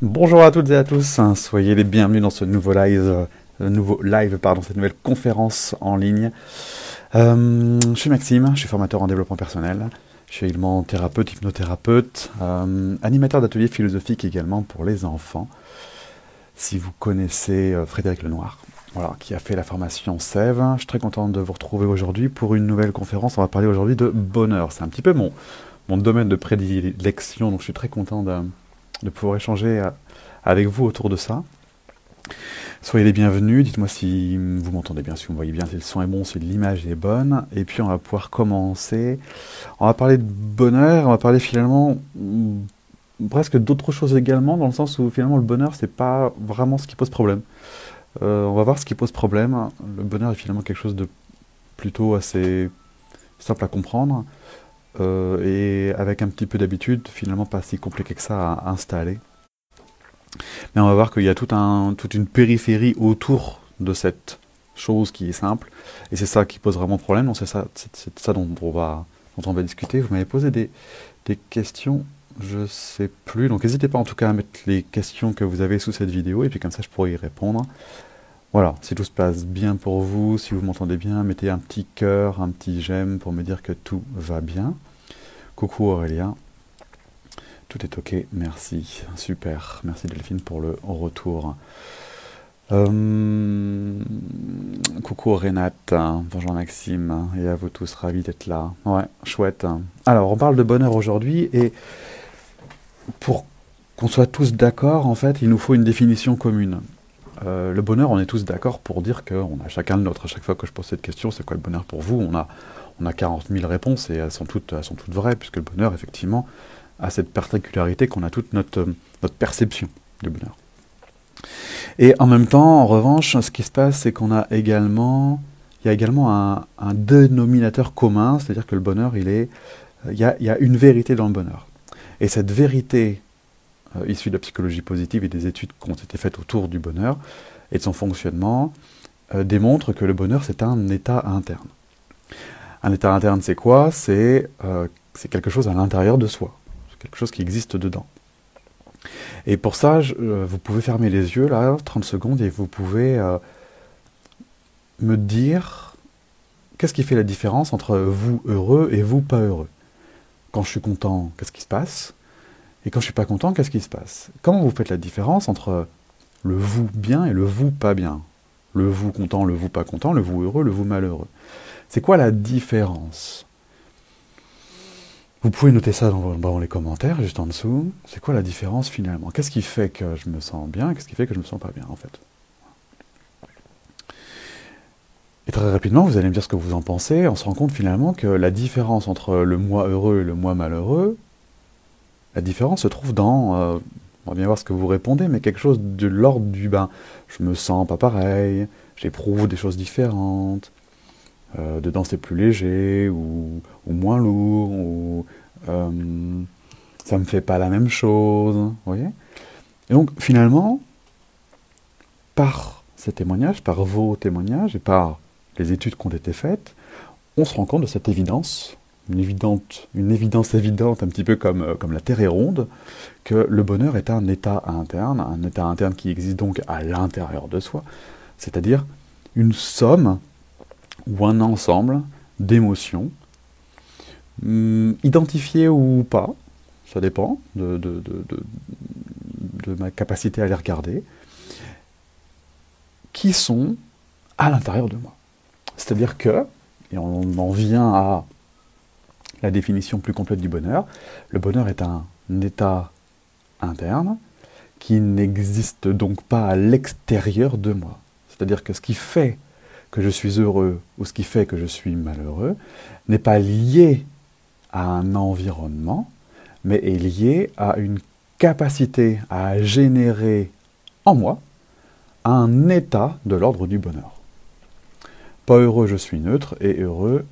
Bonjour à toutes et à tous, soyez les bienvenus dans ce nouveau live, euh, nouveau live pardon, cette nouvelle conférence en ligne. Euh, je suis Maxime, je suis formateur en développement personnel, je suis également thérapeute, hypnothérapeute, euh, animateur d'ateliers philosophiques également pour les enfants. Si vous connaissez Frédéric Lenoir, voilà, qui a fait la formation SEV, je suis très content de vous retrouver aujourd'hui pour une nouvelle conférence. On va parler aujourd'hui de bonheur. C'est un petit peu mon domaine de prédilection, donc je suis très content de de pouvoir échanger euh, avec vous autour de ça. Soyez les bienvenus, dites-moi si vous m'entendez bien, si vous me voyez bien, si le son est bon, si l'image est bonne. Et puis on va pouvoir commencer. On va parler de bonheur, on va parler finalement mm, presque d'autres choses également, dans le sens où finalement le bonheur, c'est pas vraiment ce qui pose problème. Euh, on va voir ce qui pose problème. Le bonheur est finalement quelque chose de plutôt assez simple à comprendre. Euh, et avec un petit peu d'habitude, finalement pas si compliqué que ça à installer. Mais on va voir qu'il y a toute une périphérie autour de cette chose qui est simple, et c'est ça qui pose vraiment problème, donc c'est ça, dont on, va, discuter. Vous m'avez posé des, questions, je sais plus, donc n'hésitez pas en tout cas à mettre les questions que vous avez sous cette vidéo, et puis comme ça je pourrai y répondre. Voilà, si tout se passe bien pour vous, si vous m'entendez bien, mettez un petit cœur, un petit j'aime pour me dire que tout va bien. Coucou Aurélien. Tout est ok, merci. Super. Merci Delphine pour le retour. Euh, coucou Renate, bonjour Maxime, et à vous tous, ravis d'être là. Ouais, chouette. Alors, on parle de bonheur aujourd'hui, et pour qu'on soit tous d'accord, en fait, il nous faut une définition commune. Euh, le bonheur, on est tous d'accord pour dire qu'on a chacun le nôtre. À chaque fois que je pose cette question, c'est quoi le bonheur pour vous? On a 40 000 réponses et elles sont toutes, sont toutes vraies, puisque le bonheur, effectivement, a cette particularité qu'on a toute notre, notre perception du bonheur. Et en même temps, en revanche, ce qui se passe, c'est qu'on a également, il y a également un, dénominateur commun, c'est-à-dire que le bonheur, il est, il y, a, une vérité dans le bonheur. Et cette vérité, euh, issue de la psychologie positive et des études qui ont été faites autour du bonheur et de son fonctionnement, euh, démontre que le bonheur, c'est un état interne. Un état interne, c'est quoi? Euh, C'est quelque chose à l'intérieur de soi. Quelque chose qui existe dedans. Et pour ça, euh, vous pouvez fermer les yeux, là, 30 secondes, et vous pouvez euh, me dire qu'est-ce qui fait la différence entre vous heureux et vous pas heureux. Quand je suis content, qu'est-ce qui se passe? Et quand je suis pas content, qu'est-ce qui se passe? Comment vous faites la différence entre le vous bien et le vous pas bien? Le vous content, le vous pas content, le vous heureux, le vous malheureux. C'est quoi la différence? Vous pouvez noter ça dans, les commentaires, juste en dessous. C'est quoi la différence finalement? Qu'est-ce qui fait que je me sens bien? Qu'est-ce qui fait que je ne me sens pas bien en fait? Et très rapidement, vous allez me dire ce que vous en pensez. On se rend compte finalement que la différence entre le moi heureux et le moi malheureux, la différence se trouve dans, euh, on va bien voir ce que vous répondez, mais quelque chose de l'ordre du ben, je me sens pas pareil, j'éprouve des choses différentes, euh, dedans c'est plus léger ou, moins lourd, ou euh, ça me fait pas la même chose. Vous voyez Et donc finalement, par ces témoignages, par vos témoignages et par les études qui ont été faites, on se rend compte de cette évidence, une, une évidence évidente, un petit peu comme, euh, comme la Terre est ronde, que le bonheur est un état interne, un état interne qui existe donc à l'intérieur de soi, c'est-à-dire une somme ou un ensemble d'émotions, hum, identifiées ou pas, ça dépend de, de, ma capacité à les regarder, qui sont à l'intérieur de moi. C'est-à-dire que, et on en vient à la définition plus complète du bonheur, le bonheur est un état interne qui n'existe donc pas à l'extérieur de moi. C'est-à-dire que ce qui fait que je suis heureux ou ce qui fait que je suis malheureux n'est pas lié à un environnement, mais est lié à une capacité à générer en moi un état de l'ordre du bonheur. Pas heureux, je suis neutre, et heureux,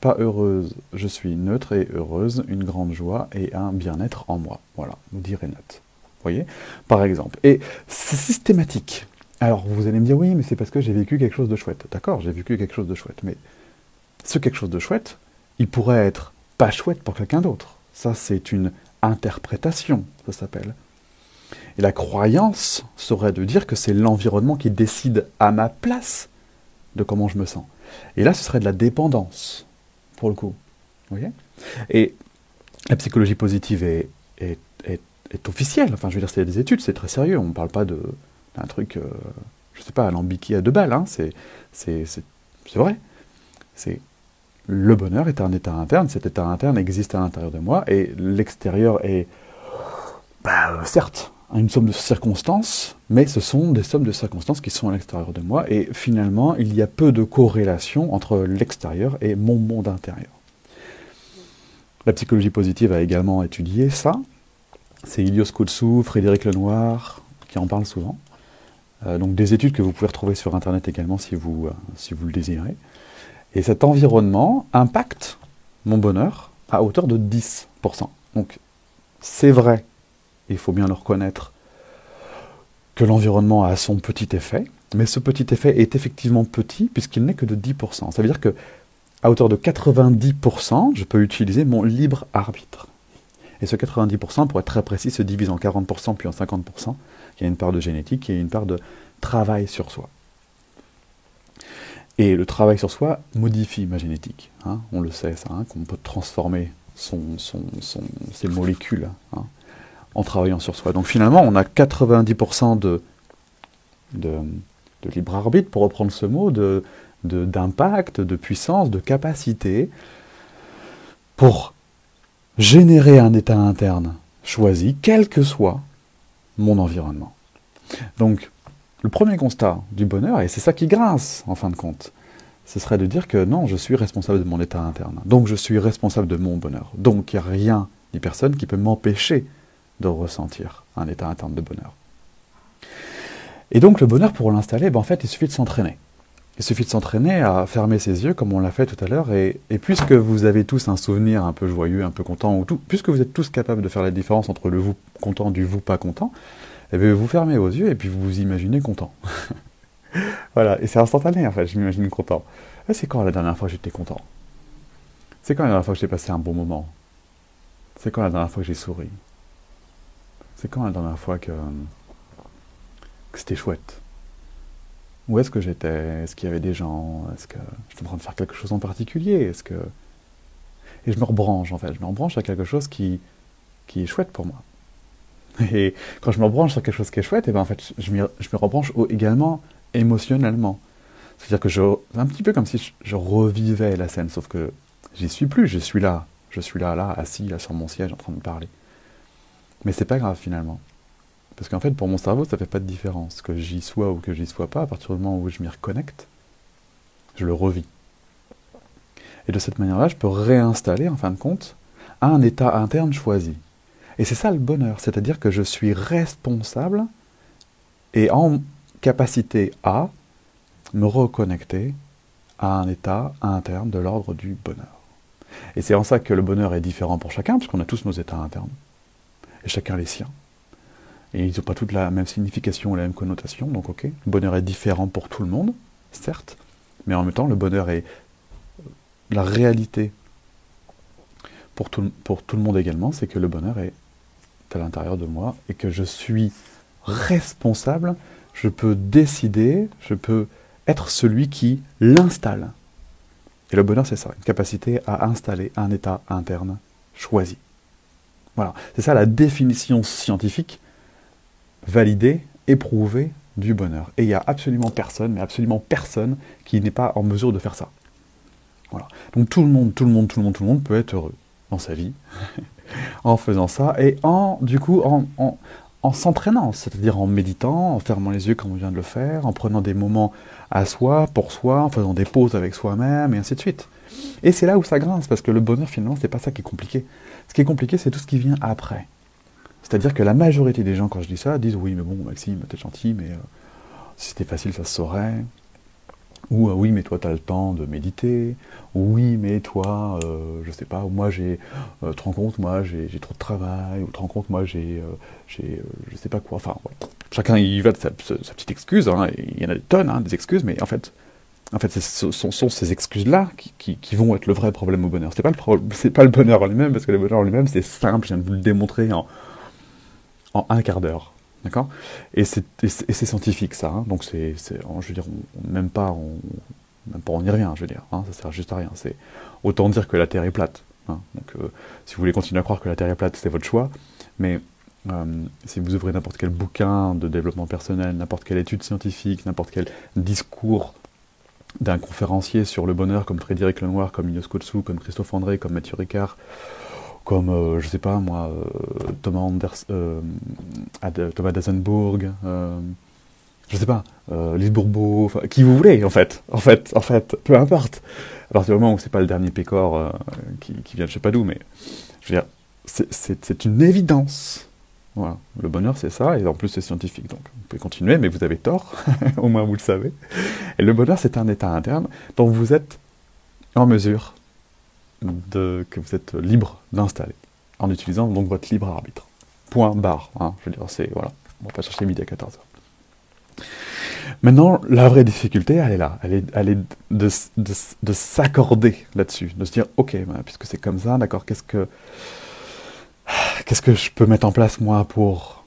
pas heureuse, je suis neutre et heureuse, une grande joie et un bien-être en moi. Voilà, nous dit Renate. Voyez? Par exemple. Et c'est systématique. Alors vous allez me dire oui, mais c'est parce que j'ai vécu quelque chose de chouette. D'accord, j'ai vécu quelque chose de chouette, mais ce quelque chose de chouette, il pourrait être pas chouette pour quelqu'un d'autre. Ça, c'est une interprétation, ça s'appelle. Et la croyance serait de dire que c'est l'environnement qui décide à ma place de comment je me sens. Et là, ce serait de la dépendance, pour le coup. Et la psychologie positive est, est, officielle. Enfin, je veux dire, c'est des études, c'est très sérieux. On ne parle pas d'un truc, euh, je sais pas, alambiqué à deux balles. Hein. C'est vrai. C'est le bonheur est un état interne. Cet état interne existe à l'intérieur de moi et l'extérieur est, bah, certes, une somme de circonstances, mais ce sont des sommes de circonstances qui sont à l'extérieur de moi, et finalement, il y a peu de corrélation entre l'extérieur et mon monde intérieur. La psychologie positive a également étudié ça. C'est Ilios Koutsou, Frédéric Lenoir qui en parlent souvent. Euh, donc des études que vous pouvez retrouver sur Internet également si vous, euh, si vous le désirez. Et cet environnement impacte mon bonheur à hauteur de 10%. Donc c'est vrai il faut bien le reconnaître, que l'environnement a son petit effet, mais ce petit effet est effectivement petit puisqu'il n'est que de 10%. Ça veut dire que à hauteur de 90%, je peux utiliser mon libre arbitre. Et ce 90%, pour être très précis, se divise en 40% puis en 50%. Il y a une part de génétique et une part de travail sur soi. Et le travail sur soi modifie ma génétique. Hein. on le sait, ça, hein, qu'on peut transformer ses molécules. Hein en travaillant sur soi. Donc finalement, on a 90% de, de, libre arbitre, pour reprendre ce mot, de, d'impact, de, puissance, de capacité pour générer un état interne choisi, quel que soit mon environnement. Donc, le premier constat du bonheur, et c'est ça qui grince en fin de compte, ce serait de dire que non, je suis responsable de mon état interne. Donc je suis responsable de mon bonheur. Donc il n'y a rien ni personne qui peut m'empêcher de ressentir un état interne de bonheur. Et donc le bonheur, pour l'installer, ben, en fait, il suffit de s'entraîner. Il suffit de s'entraîner à fermer ses yeux, comme on l'a fait tout à l'heure, et, puisque vous avez tous un souvenir un peu joyeux, un peu content, puisque vous êtes tous capables de faire la différence entre le vous content du vous pas content, eh bien, vous fermez vos yeux et puis vous vous imaginez content. voilà, et c'est instantané en fait, je m'imagine content. C'est quand la dernière fois que j'étais content? C'est quand la dernière fois que j'ai passé un bon moment? C'est quand la dernière fois que j'ai souri? C'est quand la dernière fois que, c'était chouette? Où est-ce que j'étais? Est-ce qu'il y avait des gens? Est-ce que j'étais en train de faire quelque chose en particulier? Est-ce que et je me rebranche en fait, je me rebranche à quelque chose qui, qui est chouette pour moi. Et quand je me rebranche sur quelque chose qui est chouette, et eh ben en fait, je, me, je me rebranche également émotionnellement. C'est-à-dire que je, c'est un petit peu comme si je, revivais la scène, sauf que j'y suis plus, je suis là, je suis là, là, assis, là sur mon siège, en train de parler. Mais c'est pas grave finalement. Parce qu'en fait, pour mon cerveau, ça fait pas de différence. Que j'y sois ou que j'y sois pas, à partir du moment où je m'y reconnecte, je le revis. Et de cette manière-là, je peux réinstaller, en fin de compte, un état interne choisi. Et c'est ça le bonheur, c'est-à-dire que je suis responsable et en capacité à me reconnecter à un état interne de l'ordre du bonheur. Et c'est en ça que le bonheur est différent pour chacun, puisqu'on a tous nos états internes et chacun les siens. Et ils n'ont pas toutes la même signification ou la même connotation, donc ok. Le bonheur est différent pour tout le monde, certes, mais en même temps, le bonheur est la réalité pour tout, pour tout le monde également, c'est que le bonheur est à l'intérieur de moi et que je suis responsable, je peux décider, je peux être celui qui l'installe. Et le bonheur, c'est ça, une capacité à installer un état interne choisi. Voilà, c'est ça la définition scientifique validée, éprouvée du bonheur. Et il n'y a absolument personne, mais absolument personne qui n'est pas en mesure de faire ça. Voilà. Donc tout le monde, tout le monde, tout le monde, tout le monde peut être heureux dans sa vie en faisant ça et en, du coup, en, en s'entraînant, c'est-à-dire en méditant, en fermant les yeux comme on vient de le faire, en prenant des moments à soi, pour soi, en faisant des pauses avec soi-même, et ainsi de suite. Et c'est là où ça grince, parce que le bonheur, finalement, c'est pas ça qui est compliqué. Ce qui est compliqué, c'est tout ce qui vient après. C'est-à-dire que la majorité des gens, quand je dis ça, disent oui, mais bon, Maxime, t'es gentil, mais euh, si c'était facile, ça se saurait. Ou euh, oui, mais toi, tu as le temps de méditer. Ou oui, mais toi, euh, je sais pas, moi, j'ai. Euh, te rends compte, moi, j'ai trop de travail. Ou te rends compte, moi, j'ai. j'ai je sais pas quoi. Enfin, chacun y va de sa, petite excuse. Hein, il y en a des tonnes, hein, des excuses, mais en fait, en fait, ce sont, ces excuses-là qui, vont être le vrai problème au bonheur. C'est pas le pas le bonheur en lui-même, parce que le bonheur en lui-même, c'est simple. Je viens de vous le démontrer en, un quart d'heure. D'accord? Et c'est scientifique, ça. Hein. donc, c'est, je veux dire, même, pas, on, même pas on y revient, je veux dire. Hein, ça sert juste à rien. C'est autant dire que la Terre est plate. Hein. donc, euh, si vous voulez continuer à croire que la Terre est plate, c'est votre choix. Mais euh, si vous ouvrez n'importe quel bouquin de développement personnel, n'importe quelle étude scientifique, n'importe quel discours d'un conférencier sur le bonheur comme Frédéric Lenoir, comme Inos Kotsu, comme Christophe André, comme Mathieu Ricard, comme, euh, je sais pas moi, euh, Thomas, Anders, Thomas Dazenbourg, je sais pas, Lise Bourbeau, qui vous voulez en fait, en fait, en fait, peu importe. À partir du moment où c'est pas le dernier pécor qui, qui, vient de je sais pas d'où, mais je veux dire, c'est une évidence voilà. Le bonheur, c'est ça, et en plus, c'est scientifique. Donc, vous pouvez continuer, mais vous avez tort. Au moins, vous le savez. Et le bonheur, c'est un état interne dont vous êtes en mesure que vous êtes libre d'installer, en utilisant donc votre libre arbitre. Point barre. Hein, je veux dire, c'est. Voilà. On va pas chercher midi à 14h. Maintenant, la vraie difficulté, elle est là. Elle est, elle est de, de, de s'accorder là-dessus. De se dire, ok, bah, puisque c'est comme ça, d'accord, qu'est-ce que qu'est-ce que je peux mettre en place moi pour,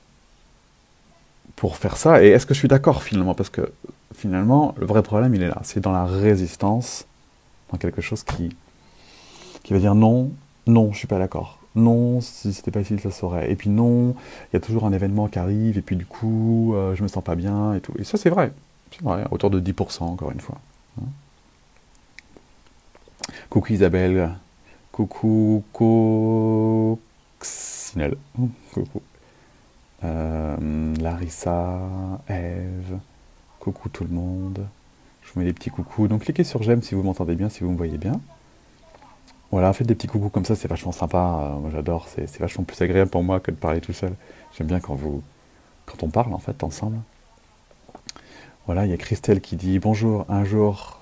pour faire ça? Et est-ce que je suis d'accord finalement? Parce que finalement, le vrai problème, il est là. C'est dans la résistance, dans quelque chose qui, qui va dire non, non, je suis pas d'accord. Non, si c'était pas ici, ça serait. Et puis non, il y a toujours un événement qui arrive, et puis du coup, euh, je me sens pas bien, et tout. Et ça, c'est vrai. C'est vrai, autour de 10%, encore une fois. Hein. Coucou Isabelle. Coucou, coucou. Sinel. Coucou. Euh, Larissa, Eve, coucou tout le monde. Je vous mets des petits coucous. Donc cliquez sur j'aime si vous m'entendez bien, si vous me voyez bien. Voilà, faites des petits coucous comme ça, c'est vachement sympa. Euh, moi j'adore, c'est vachement plus agréable pour moi que de parler tout seul. J'aime bien quand vous quand on parle en fait ensemble. Voilà, il y a Christelle qui dit bonjour, un jour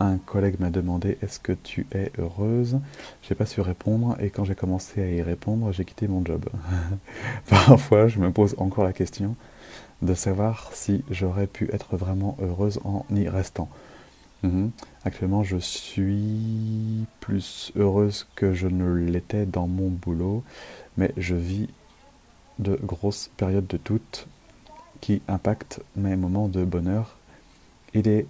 un collègue m'a demandé est-ce que tu es heureuse? J'ai pas su répondre et quand j'ai commencé à y répondre, j'ai quitté mon job. Parfois, je me pose encore la question de savoir si j'aurais pu être vraiment heureuse en y restant. Mhm. Actuellement, je suis plus heureuse que je ne l'étais dans mon boulot, mais je vis de grosses périodes de doute qui impactent mes moments de bonheur et les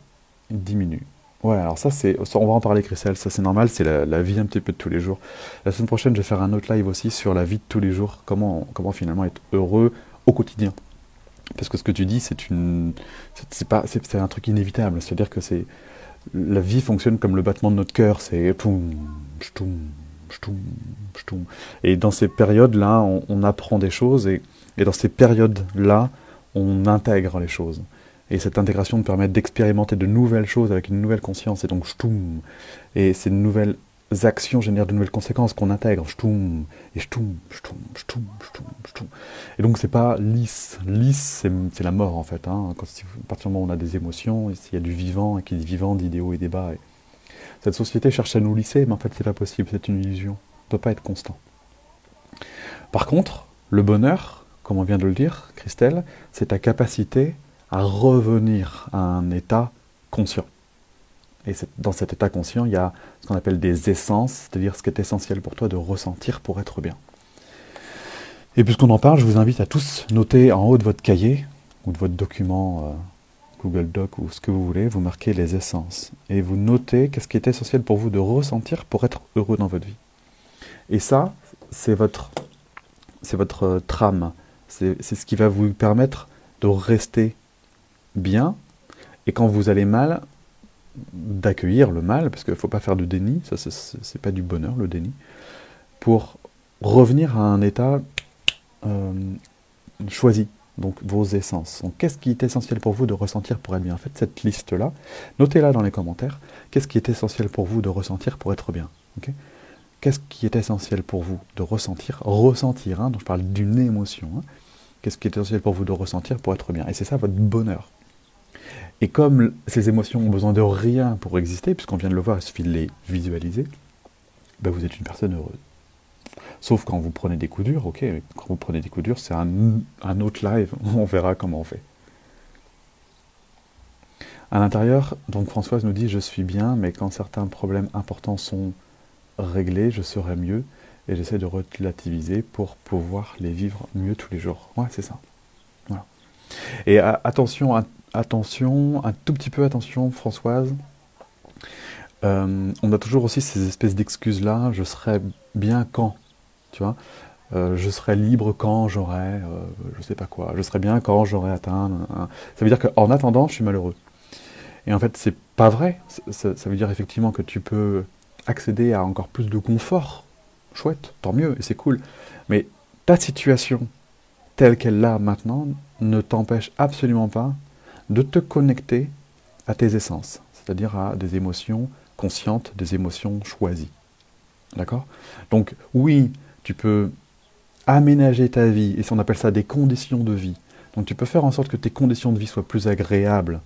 diminuent. Ouais, alors ça, c'est, on va en parler, Christelle, ça c'est normal, c'est la, vie un petit peu de tous les jours. La semaine prochaine, je vais faire un autre live aussi sur la vie de tous les jours, comment, comment finalement être heureux au quotidien. Parce que ce que tu dis, c'est une, c'est pas, c'est un truc inévitable. C'est-à-dire que c'est, la vie fonctionne comme le battement de notre cœur, c'est et dans ces périodes-là, on, apprend des choses et, et dans ces périodes-là, on intègre les choses. Et cette intégration nous permet d'expérimenter de nouvelles choses avec une nouvelle conscience. Et donc. Et ces nouvelles actions génèrent de nouvelles conséquences qu'on intègre. Shtoum. Et shtoum, shtoum, shtoum. Et donc, c'est pas lisse. Lisse, c'est la mort, en fait. Hein. À partir du moment où on a des émotions, il y a du vivant, et qui dit vivant, d'idéaux et débats. Et cette société cherche à nous lisser, mais en fait, c'est pas possible. C'est une illusion. On ne peut pas être constant. Par contre, le bonheur, comme on vient de le dire, Christelle, c'est ta capacité à revenir à un état conscient. Et dans cet état conscient, il y a ce qu'on appelle des essences, c'est-à-dire ce qui est essentiel pour toi de ressentir pour être bien. Et puisqu'on en parle, je vous invite à tous noter en haut de votre cahier ou de votre document euh, Google Doc ou ce que vous voulez, vous marquez les essences. Et vous notez qu'est-ce qui est essentiel pour vous de ressentir pour être heureux dans votre vie. Et ça, c'est votre, c'est votre euh, trame. C'est ce qui va vous permettre de rester bien, et quand vous allez mal, d'accueillir le mal, parce qu'il ne faut pas faire de déni, ça c'est pas du bonheur le déni, pour revenir à un état euh, choisi, donc vos essences. Qu'est-ce qui est essentiel pour vous de ressentir pour être bien? Faites cette liste-là, notez-la dans les commentaires, qu'est-ce qui est essentiel pour vous de ressentir pour être bien? Qu'est-ce qui est essentiel pour vous de ressentir Ressentir, hein, donc je parle d'une émotion. Hein. Qu'est-ce qui est essentiel pour vous de ressentir pour être bien? Et c'est ça votre bonheur. Et comme ces émotions ont besoin de rien pour exister, puisqu'on vient de le voir, il suffit de les visualiser, ben vous êtes une personne heureuse. Sauf quand vous prenez des coups durs, ok, quand vous prenez des coups durs, c'est un, autre live, on verra comment on fait. À l'intérieur, donc Françoise nous dit Je suis bien, mais quand certains problèmes importants sont réglés, je serai mieux, et j'essaie de relativiser pour pouvoir les vivre mieux tous les jours. Ouais, c'est ça. Voilà. Et attention, attention, un tout petit peu attention, Françoise. Euh, on a toujours aussi ces espèces d'excuses-là. Je serai bien quand, tu vois. Euh, je serai libre quand j'aurai, euh, je sais pas quoi. Je serai bien quand j'aurai atteint. Ça veut dire qu'en attendant, je suis malheureux. Et en fait, c'est pas vrai. Ça, ça, veut dire effectivement que tu peux accéder à encore plus de confort. Chouette, tant mieux, et c'est cool. Mais ta situation telle qu'elle l'a maintenant ne t'empêche absolument pas de te connecter à tes essences, c'est-à-dire à des émotions conscientes, des émotions choisies. D'accord? Donc oui, tu peux aménager ta vie, et on appelle ça des conditions de vie. Donc tu peux faire en sorte que tes conditions de vie soient plus agréables.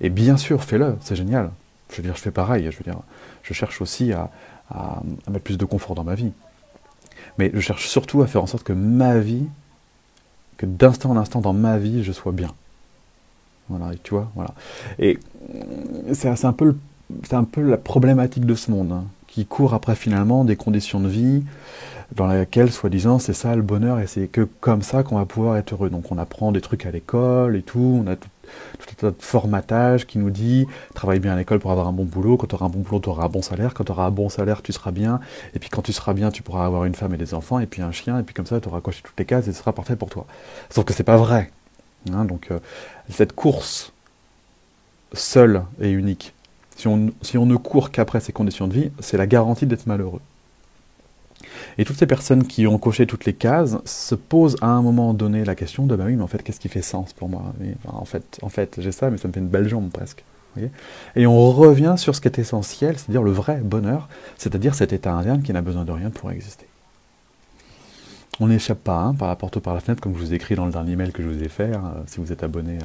Et bien sûr, fais-le, c'est génial. Je veux dire, je fais pareil, je veux dire, je cherche aussi à, à mettre plus de confort dans ma vie. Mais je cherche surtout à faire en sorte que ma vie, que d'instant en instant dans ma vie, je sois bien. Voilà, et tu vois, voilà. Et c'est un, peu, un peu la problématique de ce monde, hein, qui court après finalement des conditions de vie dans lesquelles, soi-disant, c'est ça le bonheur et c'est que comme ça qu'on va pouvoir être heureux. Donc on apprend des trucs à l'école et tout, on a tout, tout un tas de formatage qui nous dit travaille bien à l'école pour avoir un bon boulot, quand tu auras un bon boulot, tu auras un bon salaire, quand tu auras un bon salaire, tu seras bien, et puis quand tu seras bien, tu pourras avoir une femme et des enfants, et puis un chien, et puis comme ça, tu auras coché toutes les cases et ce sera parfait pour toi. Sauf que c'est pas vrai. Hein, donc euh, cette course seule et unique, si on, si on ne court qu'après ces conditions de vie, c'est la garantie d'être malheureux. Et toutes ces personnes qui ont coché toutes les cases se posent à un moment donné la question de bah oui, mais en fait, qu'est-ce qui fait sens pour moi? En fait, en fait j'ai ça, mais ça me fait une belle jambe presque. et on revient sur ce qui est essentiel, c'est-à-dire le vrai bonheur, c'est-à-dire cet état interne qui n'a besoin de rien pour exister. On n'échappe pas hein, par la porte ou par la fenêtre, comme je vous ai écrit dans le dernier mail que je vous ai fait, hein, si vous êtes abonné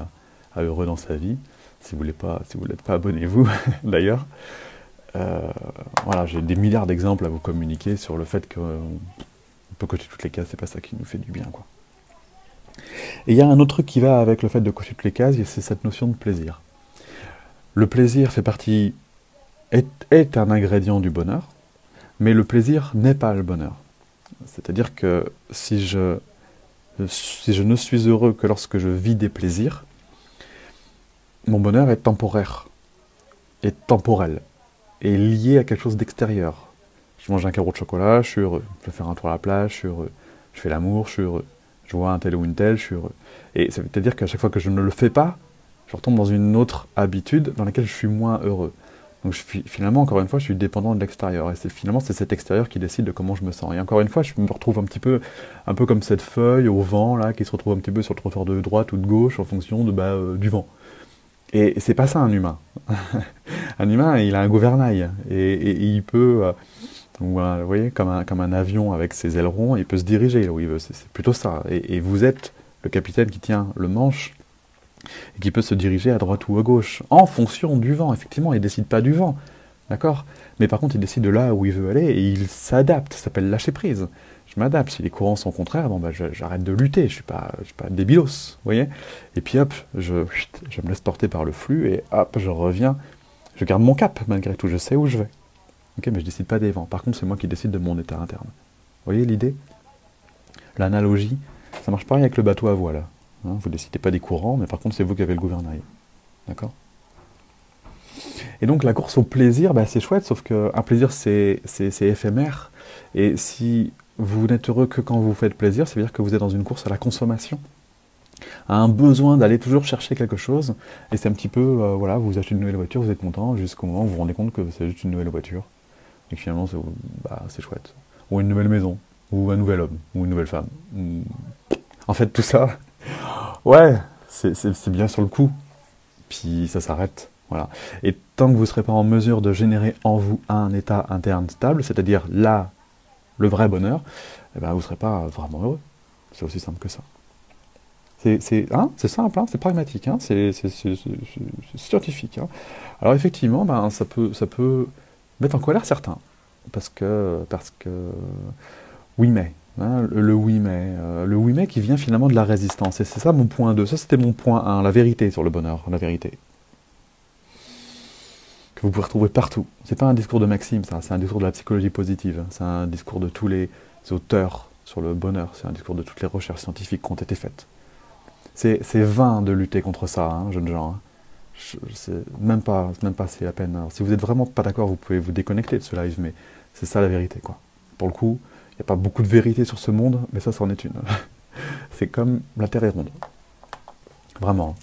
à, Heureux dans sa vie. Si vous ne pas, si l'êtes pas, abonnez-vous d'ailleurs. Euh, voilà, j'ai des milliards d'exemples à vous communiquer sur le fait qu'on peut cocher toutes les cases, c'est pas ça qui nous fait du bien. Et il y a un autre truc qui va avec le fait de cocher toutes les cases, c'est cette notion de plaisir. Le plaisir fait partie, est un ingrédient du bonheur, mais le plaisir n'est pas le bonheur. C'est-à-dire que si je, ne suis heureux que lorsque je vis des plaisirs, mon bonheur est temporaire, est temporel est lié à quelque chose d'extérieur. Je mange un carreau de chocolat, je suis heureux. Je vais faire un tour à la plage, je suis heureux. Je fais l'amour, je suis heureux. Je vois un tel ou une telle, je suis heureux. Et ça veut dire qu'à chaque fois que je ne le fais pas, je retombe dans une autre habitude dans laquelle je suis moins heureux. Donc finalement, encore une fois, je suis dépendant de l'extérieur. Et c'est finalement c'est cet extérieur qui décide de comment je me sens. Et encore une fois, je me retrouve un petit peu, un peu comme cette feuille au vent là, qui se retrouve un petit peu sur le trottoir de droite ou de gauche en fonction bah, euh, du vent. Et c'est pas ça un humain. un humain, il a un gouvernail et, il peut, euh, vous voyez, comme un, comme un avion avec ses ailerons, il peut se diriger là où il veut. C'est plutôt ça. Et, vous êtes le capitaine qui tient le manche et qui peut se diriger à droite ou à gauche en fonction du vent. Effectivement, il décide pas du vent, d'accord? Mais par contre, il décide de là où il veut aller et il s'adapte. Ça s'appelle lâcher prise je m'adapte. Si les courants sont contraires, bon, bah, j'arrête de lutter. Je suis pas, je suis pas débilos, voyez? Et puis hop, je, je me laisse porter par le flux et hop, je reviens. Je garde mon cap malgré tout. Je sais où je vais. Ok, mais je décide pas des vents. Par contre, c'est moi qui décide de mon état interne. Vous voyez l'idée? L'analogie, ça marche pareil avec le bateau à voile. Hein vous décidez pas des courants, mais par contre, c'est vous qui avez le gouvernail. D'accord? Et donc la course au plaisir, bah, c'est chouette, sauf qu'un plaisir c'est éphémère. Et si vous n'êtes heureux que quand vous faites plaisir, ça veut dire que vous êtes dans une course à la consommation, à un besoin d'aller toujours chercher quelque chose, et c'est un petit peu, euh, voilà, vous achetez une nouvelle voiture, vous êtes content, jusqu'au moment où vous vous rendez compte que c'est juste une nouvelle voiture, et que finalement c'est bah, chouette. Ou une nouvelle maison, ou un nouvel homme, ou une nouvelle femme. En fait, tout ça, ouais, c'est bien sur le coup, puis ça s'arrête. Voilà. Et tant que vous ne serez pas en mesure de générer en vous un état interne stable, c'est-à-dire là le vrai bonheur, eh ben, vous ne serez pas vraiment heureux. C'est aussi simple que ça. C'est hein, simple, hein, c'est pragmatique, hein, c'est scientifique. Hein. Alors effectivement, ben, ça, peut, ça peut mettre en colère certains. Parce que, parce que oui mais, hein, le, oui mais, euh, le oui mais qui vient finalement de la résistance. Et c'est ça mon point 2, ça c'était mon point 1, la vérité sur le bonheur, la vérité vous pouvez retrouver partout. C'est pas un discours de Maxime, ça, c'est un discours de la psychologie positive. C'est un discours de tous les auteurs sur le bonheur. C'est un discours de toutes les recherches scientifiques qui ont été faites. C'est vain de lutter contre ça, hein, jeunes gens. Hein. même pas, même pas c'est la peine. si vous êtes vraiment pas d'accord, vous pouvez vous déconnecter de ce live, mais c'est ça la vérité, quoi. Pour le coup, n'y a pas beaucoup de vérité sur ce monde, mais ça, c'en est une. c'est comme la Terre est ronde. Vraiment,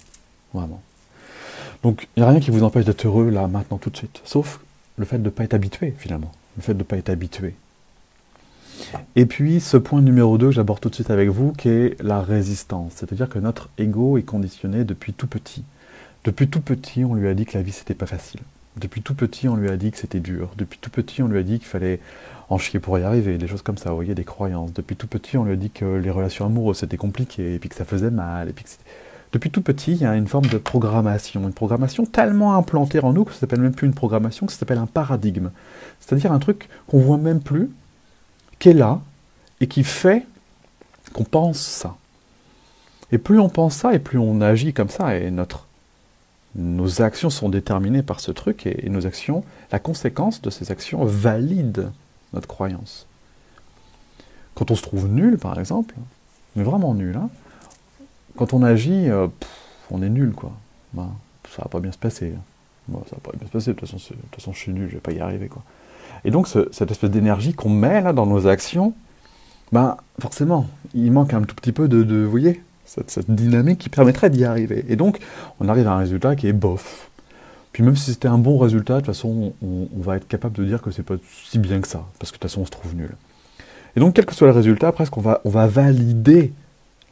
vraiment. Donc, il n'y a rien qui vous empêche d'être heureux là, maintenant, tout de suite. Sauf le fait de ne pas être habitué, finalement. Le fait de ne pas être habitué. Et puis, ce point numéro 2 que j'aborde tout de suite avec vous, qui est la résistance. C'est-à-dire que notre ego est conditionné depuis tout petit. Depuis tout petit, on lui a dit que la vie, c'était pas facile. Depuis tout petit, on lui a dit que c'était dur. Depuis tout petit, on lui a dit qu'il fallait en chier pour y arriver, des choses comme ça, vous voyez, des croyances. Depuis tout petit, on lui a dit que les relations amoureuses, c'était compliqué, et puis que ça faisait mal, et puis que depuis tout petit, il y a une forme de programmation, une programmation tellement implantée en nous que ça s'appelle même plus une programmation, que ça s'appelle un paradigme. C'est-à-dire un truc qu'on voit même plus, qui est là, et qui fait qu'on pense ça. Et plus on pense ça, et plus on agit comme ça, et notre, nos actions sont déterminées par ce truc, et, nos actions, la conséquence de ces actions valide notre croyance. Quand on se trouve nul, par exemple, mais vraiment nul, hein, quand on agit, euh, on est nul, quoi. Ben, ça va pas bien se passer. Bon, ça va pas bien se passer, de toute façon, je suis nul, je vais pas y arriver, quoi. Et donc, cette espèce d'énergie qu'on met dans nos actions, ben, forcément, il manque un tout petit peu de, de vous voyez, cette, dynamique qui permettrait d'y arriver. Et donc, on arrive à un résultat qui est bof. Puis même si c'était un bon résultat, de toute façon, on, va être capable de dire que c'est pas si bien que ça, parce que de toute façon, on se trouve nul. Et donc, quel que soit le résultat, presque, on va, on va valider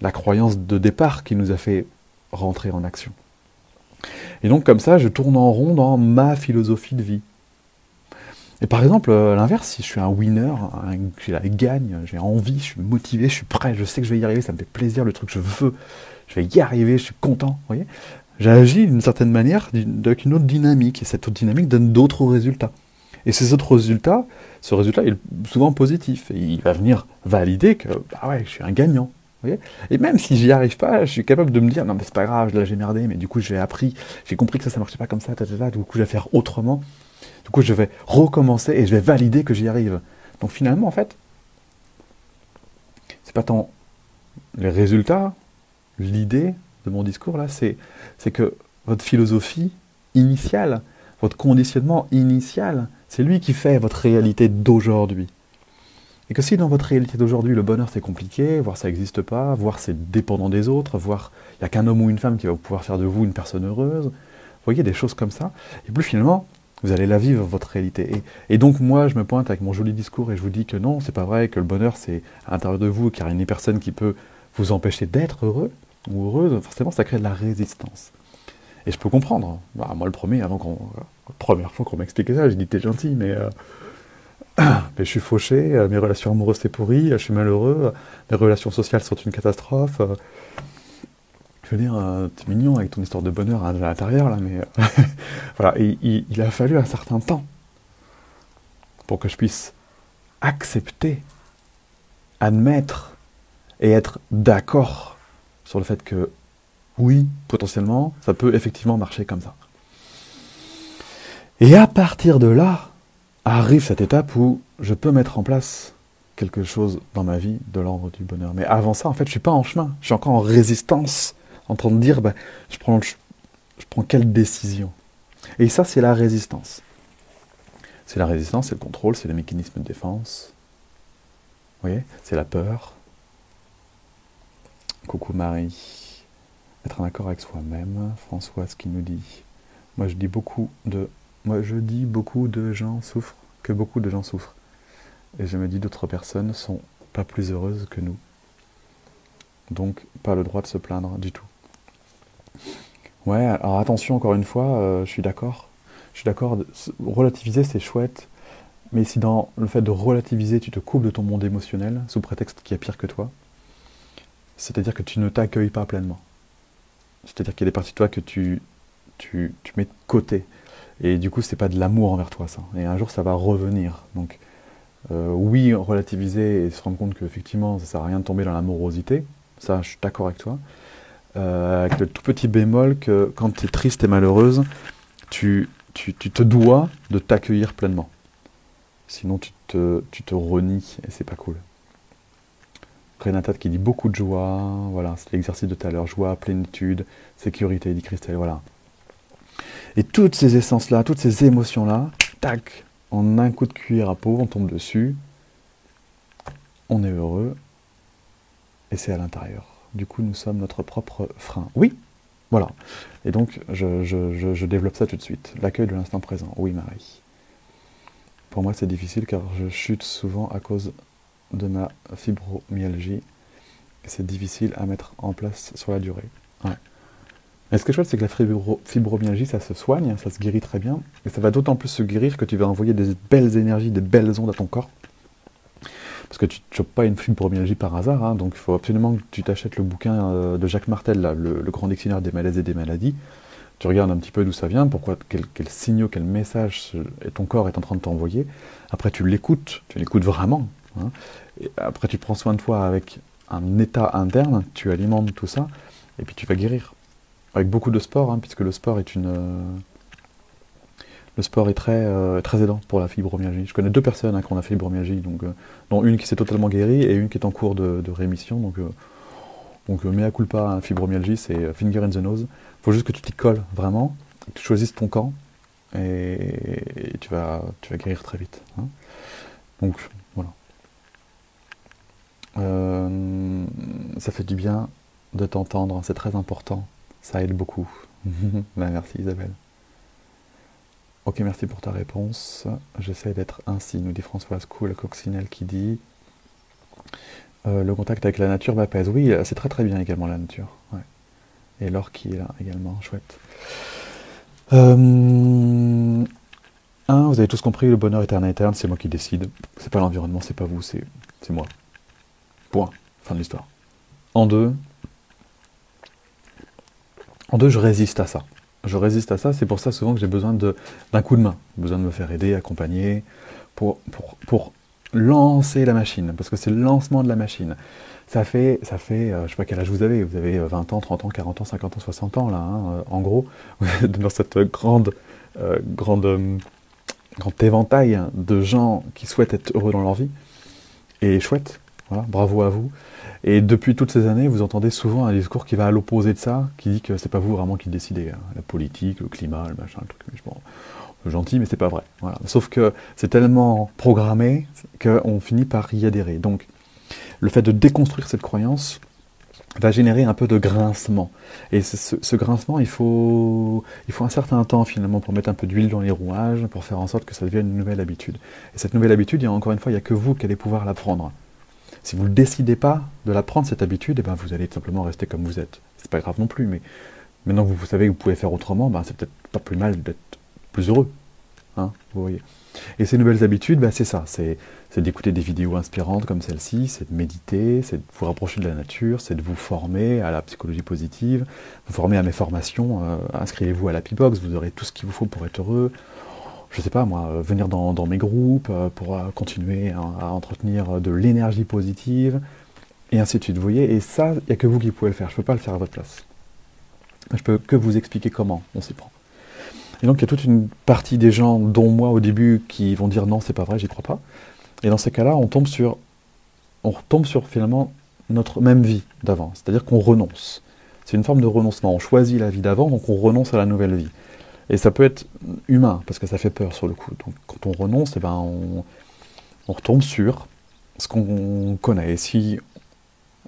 la croyance de départ qui nous a fait rentrer en action. Et donc comme ça, je tourne en rond dans ma philosophie de vie. Et par exemple, euh, l'inverse, si je suis un winner, j'ai la gagne, j'ai envie, je suis motivé, je suis prêt, je sais que je vais y arriver, ça me fait plaisir, le truc je veux, je vais y arriver, je suis content, vous voyez J'agis d'une certaine manière, avec une autre dynamique, et cette autre dynamique donne d'autres résultats. Et ces autres résultats, ce résultat est souvent positif, et il va venir valider que, bah ouais, je suis un gagnant, et même si j'y arrive pas, je suis capable de me dire non mais c'est pas grave, là j'ai merdé, mais du coup j'ai appris, j'ai compris que ça ça marchait pas comme ça, du coup je vais faire autrement, du coup je vais recommencer et je vais valider que j'y arrive. Donc finalement en fait, c'est pas tant les résultats, l'idée de mon discours là, c'est que votre philosophie initiale, votre conditionnement initial, c'est lui qui fait votre réalité d'aujourd'hui. Et que si dans votre réalité d'aujourd'hui, le bonheur c'est compliqué, voire ça n'existe pas, voire c'est dépendant des autres, voire il n'y a qu'un homme ou une femme qui va pouvoir faire de vous une personne heureuse, voyez des choses comme ça, et plus finalement, vous allez la vivre, votre réalité. Et, donc moi, je me pointe avec mon joli discours et je vous dis que non, c'est pas vrai, que le bonheur c'est à l'intérieur de vous, car il n'y a personne qui peut vous empêcher d'être heureux ou forcément ça crée de la résistance. Et je peux comprendre. Bah, moi le premier, avant qu'on... La première fois qu'on m'expliquait ça, j'ai dit t'es gentil, mais... Euh, mais je suis fauché, euh, mes relations amoureuses c'est pourri, je suis malheureux, mes relations sociales sont une catastrophe. Euh. Je veux dire, euh, t'es mignon avec ton histoire de bonheur à l'intérieur là, mais voilà, il, a fallu un certain temps pour que je puisse accepter, admettre et être d'accord sur le fait que oui, potentiellement, ça peut effectivement marcher comme ça. Et à partir de là, arrive cette étape où je peux mettre en place quelque chose dans ma vie de l'ordre du bonheur. Mais avant ça, en fait, je suis pas en chemin. Je suis encore en résistance, en train de dire, bah, je, prends, je, prends quelle décision? Et ça, c'est la résistance. C'est la résistance, c'est le contrôle, c'est les mécanismes de défense. Vous voyez? C'est la peur. Coucou Marie. Être en accord avec soi-même. Françoise qui nous dit. Moi, je dis beaucoup de moi, je dis beaucoup de gens souffrent, que beaucoup de gens souffrent. Et je me dis d'autres personnes sont pas plus heureuses que nous. Donc, pas le droit de se plaindre du tout. Ouais, alors attention, encore une fois, euh, je suis d'accord. Je suis d'accord, relativiser c'est chouette, mais si dans le fait de relativiser, tu te coupes de ton monde émotionnel, sous prétexte qu'il y a pire que toi, c'est-à-dire que tu ne t'accueilles pas pleinement. C'est-à-dire qu'il y a des parties de toi que tu, tu, tu mets de côté. Et du coup, c'est pas de l'amour envers toi, ça. Et un jour, ça va revenir. Donc, euh, oui, relativiser et se rendre compte qu'effectivement, ça sert à rien de tomber dans l'amorosité. Ça, je suis d'accord avec toi. Euh, avec le tout petit bémol que quand tu es triste et malheureuse, tu, tu, tu te dois de t'accueillir pleinement. Sinon, tu te, tu te renies et c'est pas cool. Renata qui dit beaucoup de joie, voilà, c'est l'exercice de tout à l'heure, joie, plénitude, sécurité, dit Christelle, voilà. Et toutes ces essences-là, toutes ces émotions-là, tac, en un coup de cuillère à peau, on tombe dessus, on est heureux, et c'est à l'intérieur. Du coup, nous sommes notre propre frein. Oui, voilà. Et donc, je, je développe ça tout de suite. L'accueil de l'instant présent. Oui, Marie. Pour moi, c'est difficile car je chute souvent à cause de ma fibromyalgie. Et c'est difficile à mettre en place sur la durée. Ouais. ce que je c'est que la fibromyalgie, ça se soigne, ça se guérit très bien. Et ça va d'autant plus se guérir que tu vas envoyer des belles énergies, des belles ondes à ton corps. Parce que tu ne chopes pas une fibromyalgie par hasard, hein. donc il faut absolument que tu t'achètes le bouquin euh, de Jacques Martel, le, grand dictionnaire des malaises et des maladies. Tu regardes un petit peu d'où ça vient, pourquoi, quel, quel signaux, quel message ton corps est en train de t'envoyer. Après, tu l'écoutes, tu l'écoutes vraiment. Hein. Et après, tu prends soin de toi avec un état interne, tu alimentes tout ça, et puis tu vas guérir. Avec beaucoup de sport, hein, puisque le sport est une. Euh, le sport est très, euh, très aidant pour la fibromyalgie. Je connais deux personnes hein, qui ont la fibromyalgie, donc, euh, dont une qui s'est totalement guérie et une qui est en cours de, rémission. Donc, donc mea culpa, fibromyalgie, c'est finger in the nose. Il faut juste que tu t'y colles vraiment, que tu choisisses ton camp, et, tu, vas, tu vas guérir très vite. Donc. Euh, ça fait du bien de t'entendre, c'est très important. Ça aide beaucoup. Ben, merci Isabelle. Ok, merci pour ta réponse. J'essaie d'être ainsi, nous dit Françoise Cool, Coccinelle qui dit euh, Le contact avec la nature m'apaise. Oui, c'est très très bien également la nature. Et l'or qui est là également, chouette. Euh, vous avez tous compris, le bonheur éternel éterne, c'est moi qui décide. C'est pas l'environnement, c'est pas vous, c'est moi. Point. Fin de l'histoire. En deux, en deux, je résiste à ça. Je résiste à ça, c'est pour ça souvent que j'ai besoin d'un coup de main, besoin de me faire aider, accompagner, pour, lancer la machine, parce que c'est le lancement de la machine. Ça fait, ça fait euh, je sais pas quel âge vous avez, vous avez 20 euh, ans, 30 ans, 40 ans, 50 ans, 60 ans, là, hein, euh, en gros, dans cette grande, grande, grand éventail de gens qui souhaitent être heureux dans leur vie. Et chouette, voilà, bravo à vous. Et depuis toutes ces années, vous entendez souvent un discours qui va à l'opposé de ça, qui dit que c'est pas vous vraiment qui décidez. Hein. La politique, le climat, le machin, le truc. Bon, gentil, mais c'est pas vrai. Sauf que c'est tellement programmé qu'on finit par y adhérer. Donc, le fait de déconstruire cette croyance va générer un peu de grincement. Et ce, grincement, il faut, il faut un certain temps finalement pour mettre un peu d'huile dans les rouages, pour faire en sorte que ça devienne une nouvelle habitude. Et cette nouvelle habitude, encore une fois, il n'y a que vous qui allez pouvoir la prendre. Si vous ne décidez pas de la prendre, cette habitude, eh ben vous allez simplement rester comme vous êtes. C'est pas grave non plus, mais maintenant que vous savez que vous pouvez faire autrement, ben c'est peut-être pas plus mal d'être plus heureux. Hein, vous voyez. Et ces nouvelles habitudes, ben c'est ça, c'est d'écouter des vidéos inspirantes comme celle-ci, c'est de méditer, c'est de vous rapprocher de la nature, c'est de vous former à la psychologie positive, vous former à mes formations, euh, inscrivez-vous à la P-Box, vous aurez tout ce qu'il vous faut pour être heureux, je sais pas moi, euh, venir dans, mes groupes euh, pour euh, continuer à, entretenir de l'énergie positive, et ainsi de suite. Vous voyez, et ça, il n'y a que vous qui pouvez le faire. Je ne peux pas le faire à votre place. Je peux que vous expliquer comment on s'y prend. Et donc il y a toute une partie des gens, dont moi au début, qui vont dire non, c'est pas vrai, j'y crois pas. Et dans ces cas-là, on tombe sur, on retombe sur finalement notre même vie d'avant. C'est-à-dire qu'on renonce. C'est une forme de renoncement. On choisit la vie d'avant, donc on renonce à la nouvelle vie. Et ça peut être humain, parce que ça fait peur sur le coup. Donc quand on renonce, eh ben, on, retombe sur ce qu'on connaît. Et si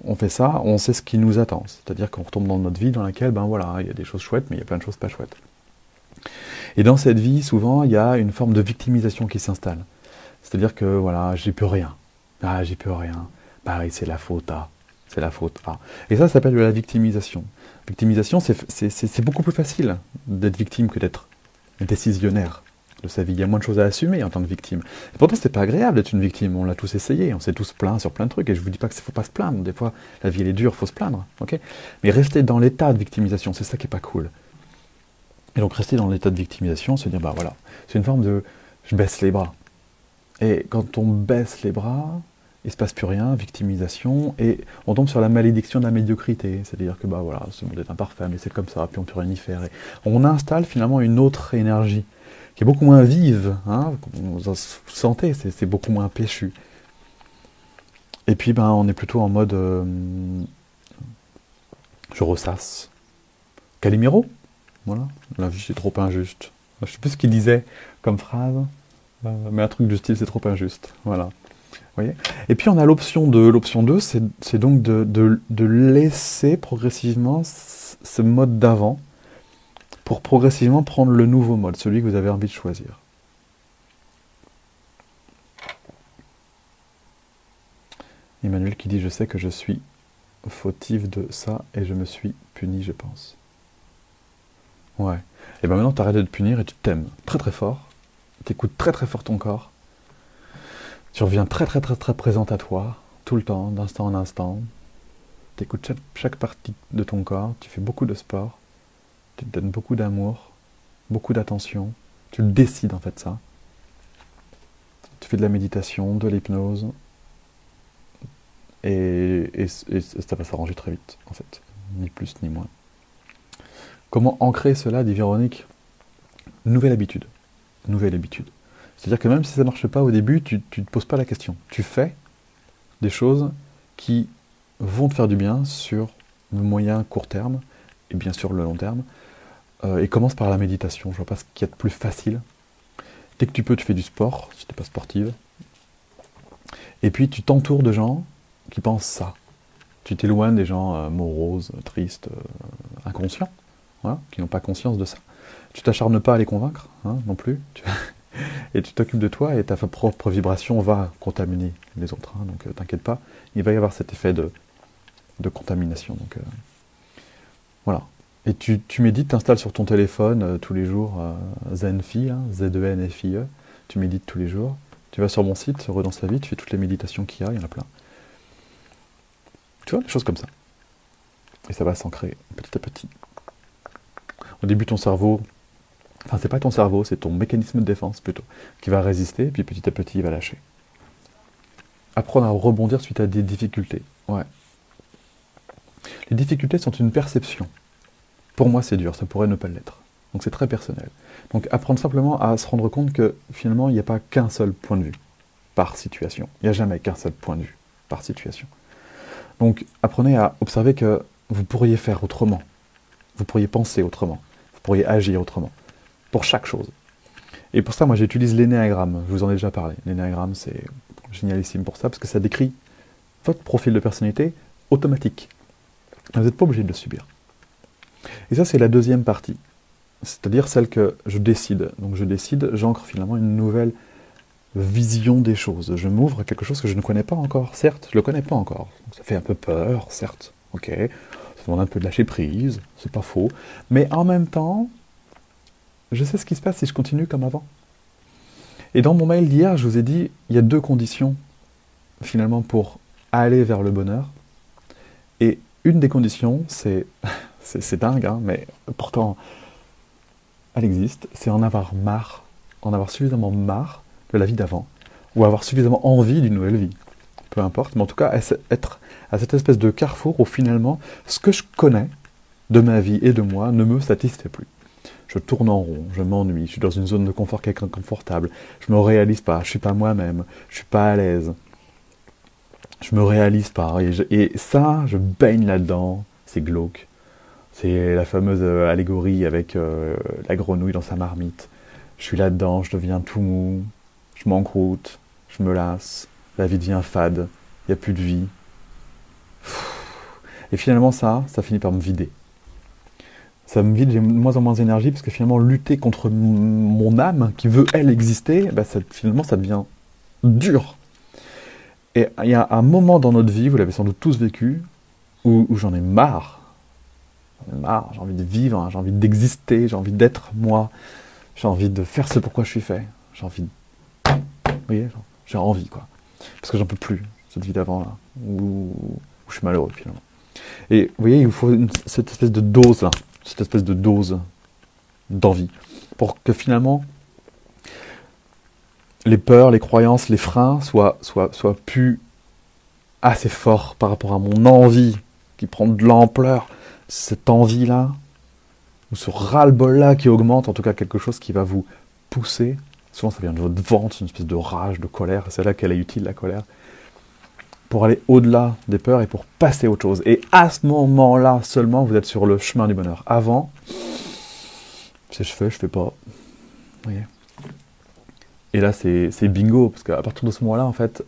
on fait ça, on sait ce qui nous attend. C'est-à-dire qu'on retombe dans notre vie dans laquelle, ben voilà, il y a des choses chouettes, mais il y a plein de choses pas chouettes. Et dans cette vie, souvent, il y a une forme de victimisation qui s'installe. C'est-à-dire que, voilà, j'ai plus rien. Ah, j'ai plus rien. Bah oui, c'est la faute à. C'est la faute à. Et ça, ça s'appelle de la victimisation. Victimisation, c'est beaucoup plus facile d'être victime que d'être décisionnaire de sa vie. Il y a moins de choses à assumer en tant que victime. Et pourtant, c'est pas agréable d'être une victime. On l'a tous essayé. On s'est tous plaints sur plein de trucs. Et je vous dis pas qu'il ne faut pas se plaindre. Des fois, la vie est dure, il faut se plaindre. Mais rester dans l'état de victimisation, c'est ça qui est pas cool. Et donc rester dans l'état de victimisation, se dire bah voilà, c'est une forme de je baisse les bras. Et quand on baisse les bras, il se passe plus rien, victimisation, et on tombe sur la malédiction de la médiocrité, c'est-à-dire que bah voilà, ce monde est imparfait, mais c'est comme ça, puis on peut rien y faire. On installe finalement une autre énergie, qui est beaucoup moins vive, hein, vous sentez, c'est beaucoup moins péchu. Et puis, ben, on est plutôt en mode. euh, je ressasse. Calimero Voilà. La vie, c'est trop injuste. Je sais plus ce qu'il disait comme phrase, euh, mais un truc du style, c'est trop injuste. Voilà. Et puis, on a l'option 2. L'option 2, c'est donc de, laisser progressivement ce mode d'avant pour progressivement prendre le nouveau mode, celui que vous avez envie de choisir. Emmanuel qui dit Je sais que je suis fautif de ça et je me suis puni, je pense. Ouais. Et ben maintenant, tu arrêtes de te punir et tu t'aimes très très fort. Tu écoutes très très fort ton corps. Tu reviens très très très très présente à toi, tout le temps, d'instant en instant. Tu écoutes chaque, partie de ton corps. Tu fais beaucoup de sport. Tu te donnes beaucoup d'amour, beaucoup d'attention. Tu le décides en fait ça. Tu fais de la méditation, de l'hypnose, et ça va s'arranger très vite, en fait. Ni plus ni moins. Comment ancrer cela, dit Véronique? Nouvelle habitude. Nouvelle habitude. C'est-à-dire que même si ça ne marche pas au début, tu ne te poses pas la question. Tu fais des choses qui vont te faire du bien sur le moyen court terme et bien sûr le long terme. Euh, et commence par la méditation. Je vois pas ce qu'il y a de plus facile. Dès que tu peux, tu fais du sport, si tu n'es pas sportive. Et puis tu t'entoures de gens qui pensent ça. Tu t'éloignes des gens euh, moroses, tristes, euh, inconscients, qui n'ont pas conscience de ça. Tu t'acharnes pas à les convaincre, hein, non plus. et tu t'occupes de toi et ta propre vibration va contaminer les autres. hein, donc euh, t'inquiète pas, il va y avoir cet effet de, contamination. Euh, voilà. Et tu, tu médites, t'installes sur ton téléphone euh, tous les jours Zenfi, hein, Z-E-N-F-I-E. Tu médites tous les jours. Tu vas sur mon site, Redans sa vie, tu fais toutes les méditations qu'il y a, il y en a plein. Tu vois, des choses comme ça. Et ça va s'ancrer petit à petit. Au début, ton cerveau, enfin, c'est pas ton cerveau, c'est ton mécanisme de défense plutôt, qui va résister, puis petit à petit, il va lâcher. Apprendre à rebondir suite à des difficultés. Ouais. Les difficultés sont une perception. Pour moi, c'est dur, ça pourrait ne pas l'être. Donc c'est très personnel. Donc apprendre simplement à se rendre compte que finalement, il n'y a pas qu'un seul point de vue par situation. Il n'y a jamais qu'un seul point de vue par situation. Donc apprenez à observer que vous pourriez faire autrement. Vous pourriez penser autrement. Vous pourriez agir autrement. Pour chaque chose. Et pour ça, moi, j'utilise l'énéagramme. Je vous en ai déjà parlé. L'énéagramme, c'est génialissime pour ça, parce que ça décrit votre profil de personnalité automatique. Vous n'êtes pas obligé de le subir. Et ça, c'est la deuxième partie. C'est-à-dire celle que je décide. Donc je décide, j'ancre finalement une nouvelle vision des choses. Je m'ouvre à quelque chose que je ne connais pas encore. Certes, je ne le connais pas encore. Ça fait un peu peur, certes. Ok. Ça demande un peu de lâcher prise, c'est pas faux. Mais en même temps, je sais ce qui se passe si je continue comme avant. Et dans mon mail d'hier, je vous ai dit, il y a deux conditions finalement pour aller vers le bonheur. Et une des conditions, c'est, c'est, dingue, hein, mais pourtant, elle existe, c'est en avoir marre, en avoir suffisamment marre de la vie d'avant, ou avoir suffisamment envie d'une nouvelle vie. Peu importe, mais en tout cas, être à cette espèce de carrefour où finalement, ce que je connais de ma vie et de moi ne me satisfait plus. Je tourne en rond, je m'ennuie, je suis dans une zone de confort qui est inconfortable, je me réalise pas, je suis pas moi-même, je suis pas à l'aise, je me réalise pas, et, ça, je baigne là-dedans, c'est glauque. C'est la fameuse allégorie avec euh, la grenouille dans sa marmite. Je suis là-dedans, je deviens tout mou, je m'encroute, je me lasse, la vie devient fade, il n'y a plus de vie. Et finalement, ça, ça finit par me vider. Ça me vide, j'ai de moins en moins d'énergie, parce que finalement, lutter contre mon âme, qui veut, elle, exister, bah, ça, finalement, ça devient dur. Et il y a un moment dans notre vie, vous l'avez sans doute tous vécu, où, j'en ai marre. J'en ai marre, j'ai envie de vivre, hein, j'ai envie d'exister, j'ai envie d'être moi, j'ai envie de faire ce pourquoi je suis fait. J'ai envie de... Vous voyez, j'ai envie, quoi. Parce que j'en peux plus, cette vie d'avant, là, où, je suis malheureux, finalement. Et vous voyez, il vous faut cette espèce de dose, là, cette espèce de dose d'envie, pour que finalement, les peurs, les croyances, les freins soient, soient, plus assez forts par rapport à mon envie qui prend de l'ampleur, cette envie-là, ou ce ras-le-bol-là qui augmente, en tout cas quelque chose qui va vous pousser. Souvent, ça vient de votre ventre, une espèce de rage, de colère, c'est là qu'elle est utile, la colère, pour aller au-delà des peurs et pour passer à autre chose. Et à ce moment-là seulement, vous êtes sur le chemin du bonheur. Avant, c'est je fais, je fais pas. voyez et là, c'est bingo, parce qu'à partir de ce moment-là, en fait,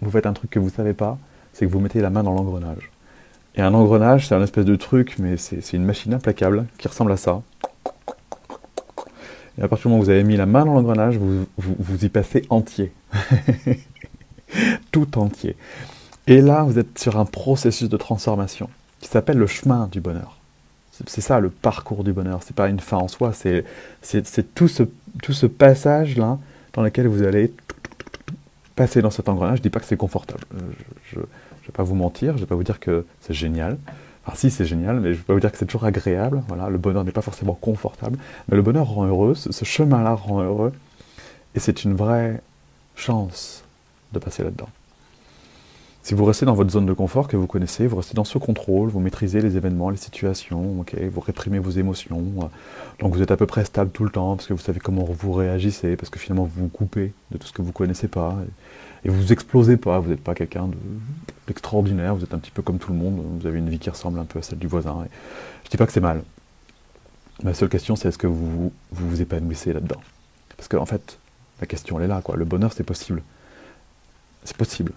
vous faites un truc que vous ne savez pas, c'est que vous mettez la main dans l'engrenage. Et un engrenage, c'est un espèce de truc, mais c'est une machine implacable qui ressemble à ça. Et à partir du moment où vous avez mis la main dans l'engrenage, vous, vous, y passez entier. Tout entier. Et là, vous êtes sur un processus de transformation qui s'appelle le chemin du bonheur. C'est ça le parcours du bonheur. C'est pas une fin en soi, c'est tout ce, tout ce passage-là dans lequel vous allez passer dans cet engrenage. Je dis pas que c'est confortable. Euh, je ne vais pas vous mentir, je ne vais pas vous dire que c'est génial. Enfin, si, c'est génial, mais je ne vais pas vous dire que c'est toujours agréable. Voilà, le bonheur n'est pas forcément confortable, mais le bonheur rend heureux, ce chemin-là rend heureux, et c'est une vraie chance de passer là-dedans. Si vous restez dans votre zone de confort que vous connaissez, vous restez dans ce contrôle, vous maîtrisez les événements, les situations, vous réprimez vos émotions, euh, donc vous êtes à peu près stable tout le temps parce que vous savez comment vous réagissez, parce que finalement vous vous coupez de tout ce que vous connaissez pas et, vous explosez pas, vous n'êtes pas quelqu'un d'extraordinaire, vous êtes un petit peu comme tout le monde, vous avez une vie qui ressemble un peu à celle du voisin. Je dis pas que c'est mal. La seule question c'est est-ce que vous, vous vous épanouissez là-dedans? Parce qu'en en fait, la question elle est là, quoi. Le bonheur c'est possible. C'est possible.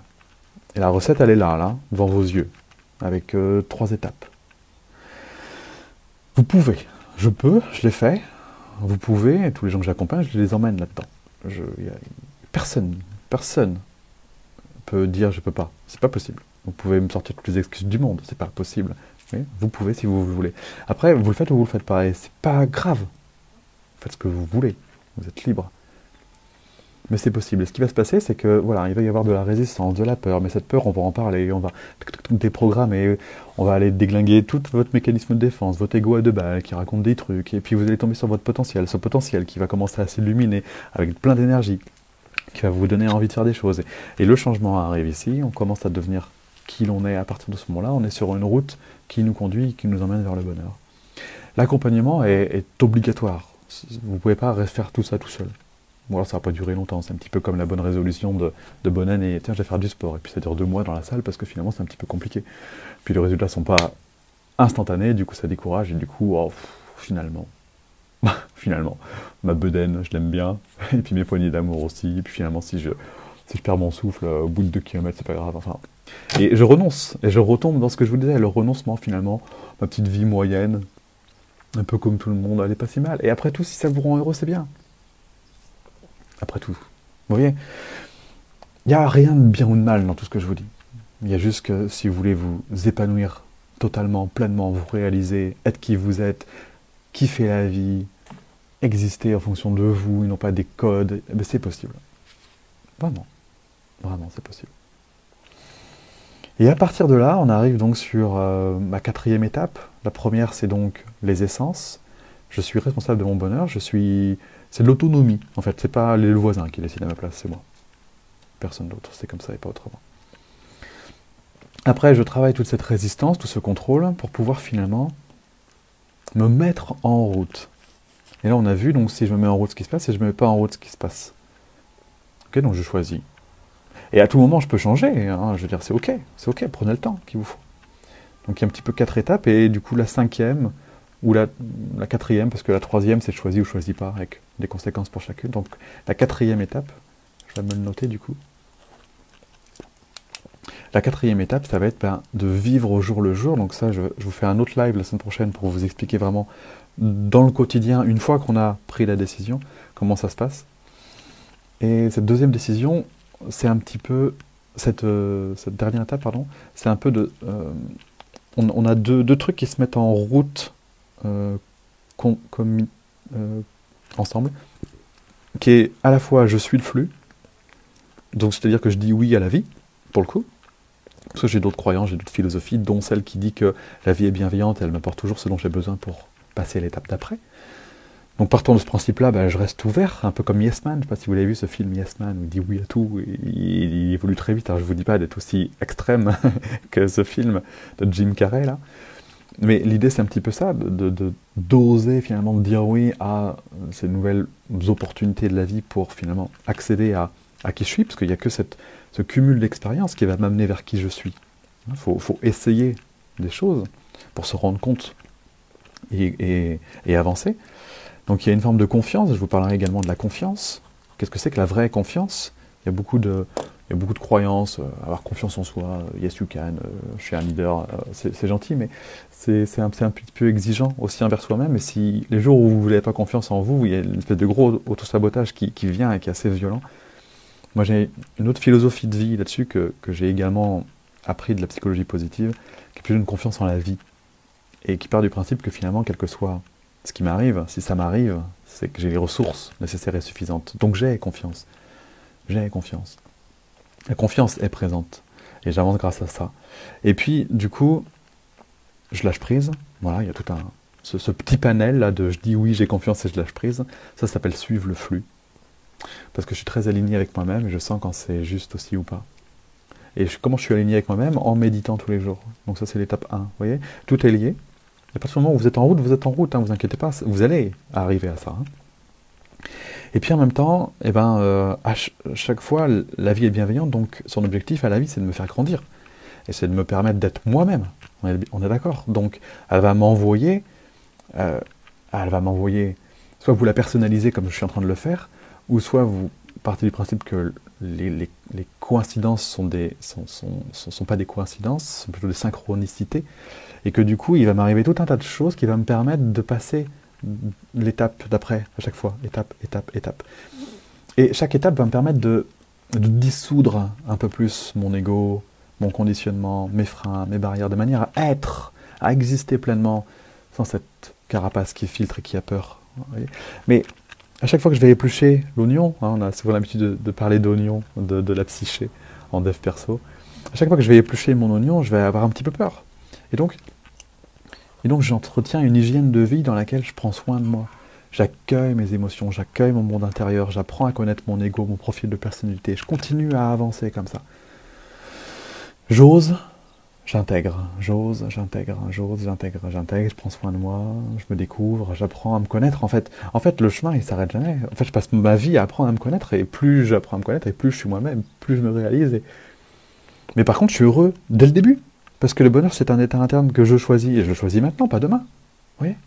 Et la recette, elle est là, là, devant vos yeux, avec euh, trois étapes. Vous pouvez, je peux, je l'ai fait, vous pouvez, et tous les gens que j'accompagne, je les emmène là-dedans. personne, personne peut dire je peux pas. C'est pas possible. Vous pouvez me sortir toutes les excuses du monde, c'est pas possible. Vous pouvez si vous voulez. Après, vous le faites ou vous le faites pas, et c'est pas grave. Faites ce que vous voulez. Vous êtes libre. Mais c'est possible. ce qui va se passer, c'est que voilà, il va y avoir de la résistance, de la peur. Mais cette peur, on va en parler, on va déprogrammer, on va aller déglinguer tout votre mécanisme de défense, votre ego à deux balles qui raconte des trucs. Et puis vous allez tomber sur votre potentiel, ce potentiel qui va commencer à s'illuminer avec plein d'énergie, qui va vous donner envie de faire des choses. Et le changement arrive ici, on commence à devenir qui l'on est à partir de ce moment-là. On est sur une route qui nous conduit, qui nous emmène vers le bonheur. L'accompagnement est, est obligatoire. Vous ne pouvez pas faire tout ça tout seul. Bon, alors ça va pas durer longtemps, c'est un petit peu comme la bonne résolution de, de bonne année. Tiens, je vais faire du sport. Et puis ça dure deux mois dans la salle parce que finalement c'est un petit peu compliqué. Puis les résultats sont pas instantanés, du coup ça décourage et du coup, oh, finalement, finalement, ma bedaine, je l'aime bien. Et puis mes poignées d'amour aussi. Et puis finalement, si je, si je perds mon souffle au bout de deux kilomètres, c'est pas grave. Enfin, et je renonce. Et je retombe dans ce que je vous disais, le renoncement finalement, ma petite vie moyenne, un peu comme tout le monde, elle est pas si mal. Et après tout, si ça vous rend heureux, c'est bien après tout. Vous voyez? Il n'y a rien de bien ou de mal dans tout ce que je vous dis. Il y a juste que si vous voulez vous épanouir totalement, pleinement, vous réaliser, être qui vous êtes, kiffer la vie, exister en fonction de vous, et non pas des codes, eh ben, c'est possible. Vraiment. Vraiment, c'est possible. Et à partir de là, on arrive donc sur euh, ma quatrième étape. La première, c'est donc les essences. Je suis responsable de mon bonheur, je suis c'est l'autonomie, en fait. C'est pas le voisin qui décide à ma place, c'est moi. Personne d'autre, c'est comme ça et pas autrement. Après, je travaille toute cette résistance, tout ce contrôle, pour pouvoir finalement me mettre en route. Et là, on a vu, donc, si je me mets en route ce qui se passe, et je ne me mets pas en route ce qui se passe. Ok, donc je choisis. Et à tout moment, je peux changer. Hein. je veux dire, c'est ok, c'est ok, prenez le temps qu'il vous faut. Donc il y a un petit peu quatre étapes, et du coup, la cinquième, ou la, quatrième, parce que la troisième, c'est choisi ou choisi pas, avec des conséquences pour chacune. Donc la quatrième étape, je vais me le noter du coup. La quatrième étape, ça va être ben, de vivre au jour le jour. Donc ça, je, vous fais un autre live la semaine prochaine pour vous expliquer vraiment dans le quotidien, une fois qu'on a pris la décision, comment ça se passe. Et cette deuxième décision, c'est un petit peu, cette, euh, cette dernière étape, pardon, c'est un peu de... Euh, on, a deux, deux, trucs qui se mettent en route euh, comme, euh, ensemble, qui est à la fois je suis le flux, donc c'est-à-dire que je dis oui à la vie, pour le coup, parce que j'ai d'autres croyances, j'ai d'autres philosophies, dont celle qui dit que la vie est bienveillante, elle m'apporte toujours ce dont j'ai besoin pour passer à l'étape d'après. Donc partant de ce principe-là, ben, je reste ouvert, un peu comme Yes Man. Je ne sais pas si vous l'avez vu ce film Yes Man, où il dit oui à tout, il, évolue très vite. Alors je ne vous dis pas d'être aussi extrême que ce film de Jim Carrey là. Mais l'idée, c'est un petit peu ça, de, d'oser finalement dire oui à ces nouvelles opportunités de la vie pour finalement accéder à, à qui je suis, parce qu'il n'y a que cette, ce cumul d'expérience qui va m'amener vers qui je suis. Il faut, faut, essayer des choses pour se rendre compte et, et, avancer. Donc il y a une forme de confiance, je vous parlerai également de la confiance. Qu'est-ce que c'est que la vraie confiance? Il y a beaucoup de, beaucoup de croyances, euh, avoir confiance en soi, euh, yes you can, euh, je suis un leader, c'est gentil, mais c'est un, un petit peu exigeant aussi envers soi-même. Et si les jours où vous n'avez pas confiance en vous, il y a une espèce de gros autosabotage qui, qui vient et qui est assez violent. Moi j'ai une autre philosophie de vie là-dessus que, que j'ai également appris de la psychologie positive, qui est plus une confiance en la vie. Et qui part du principe que finalement, quel que soit ce qui m'arrive, si ça m'arrive, c'est que j'ai les ressources nécessaires et suffisantes. Donc j'ai confiance. J'ai confiance. La confiance est présente. Et j'avance grâce à ça. Et puis, du coup, je lâche prise. Voilà, il y a tout un. Ce, petit panel là de je dis oui, j'ai confiance et je lâche prise. Ça s'appelle suivre le flux. Parce que je suis très aligné avec moi-même et je sens quand c'est juste aussi ou pas. Et comment je suis aligné avec moi-même? En méditant tous les jours. Donc, ça, c'est l'étape 1. Vous voyez? Tout est lié. Et à partir moment où vous êtes en route, vous êtes en route, hein, vous inquiétez pas, vous allez arriver à ça. Hein. Et puis en même temps, eh ben, euh, à chaque fois, la vie est bienveillante, donc son objectif à la vie, c'est de me faire grandir. Et c'est de me permettre d'être moi-même. On est, d'accord Donc, elle va m'envoyer, euh, elle va m'envoyer, soit vous la personnalisez comme je suis en train de le faire, ou soit vous partez du principe que les, coïncidences sont sont, sont, pas des coïncidences, sont plutôt des synchronicités, et que du coup, il va m'arriver tout un tas de choses qui vont me permettre de passer l'étape d'après à chaque fois, étape, étape, étape. Et chaque étape va me permettre de, dissoudre un peu plus mon ego, mon conditionnement, mes freins, mes barrières, de manière à être, à exister pleinement, sans cette carapace qui filtre et qui a peur. Mais à chaque fois que je vais éplucher l'oignon, hein, on a souvent l'habitude de, parler d'oignon, de, de, la psyché en dev perso, à chaque fois que je vais éplucher mon oignon, je vais avoir un petit peu peur. Et donc, et donc j'entretiens une hygiène de vie dans laquelle je prends soin de moi. J'accueille mes émotions, j'accueille mon monde intérieur, j'apprends à connaître mon ego, mon profil de personnalité. Je continue à avancer comme ça. J'ose, j'intègre, j'ose, j'intègre, j'ose, j'intègre, j'intègre, je prends soin de moi, je me découvre, j'apprends à me connaître. En fait, en fait, le chemin, il s'arrête jamais. En fait, je passe ma vie à apprendre à me connaître, et plus j'apprends à me connaître, et plus je suis moi-même, plus je me réalise. Mais par contre, je suis heureux dès le début. Parce que le bonheur, c'est un état interne que je choisis, et je le choisis maintenant, pas demain. Voyez?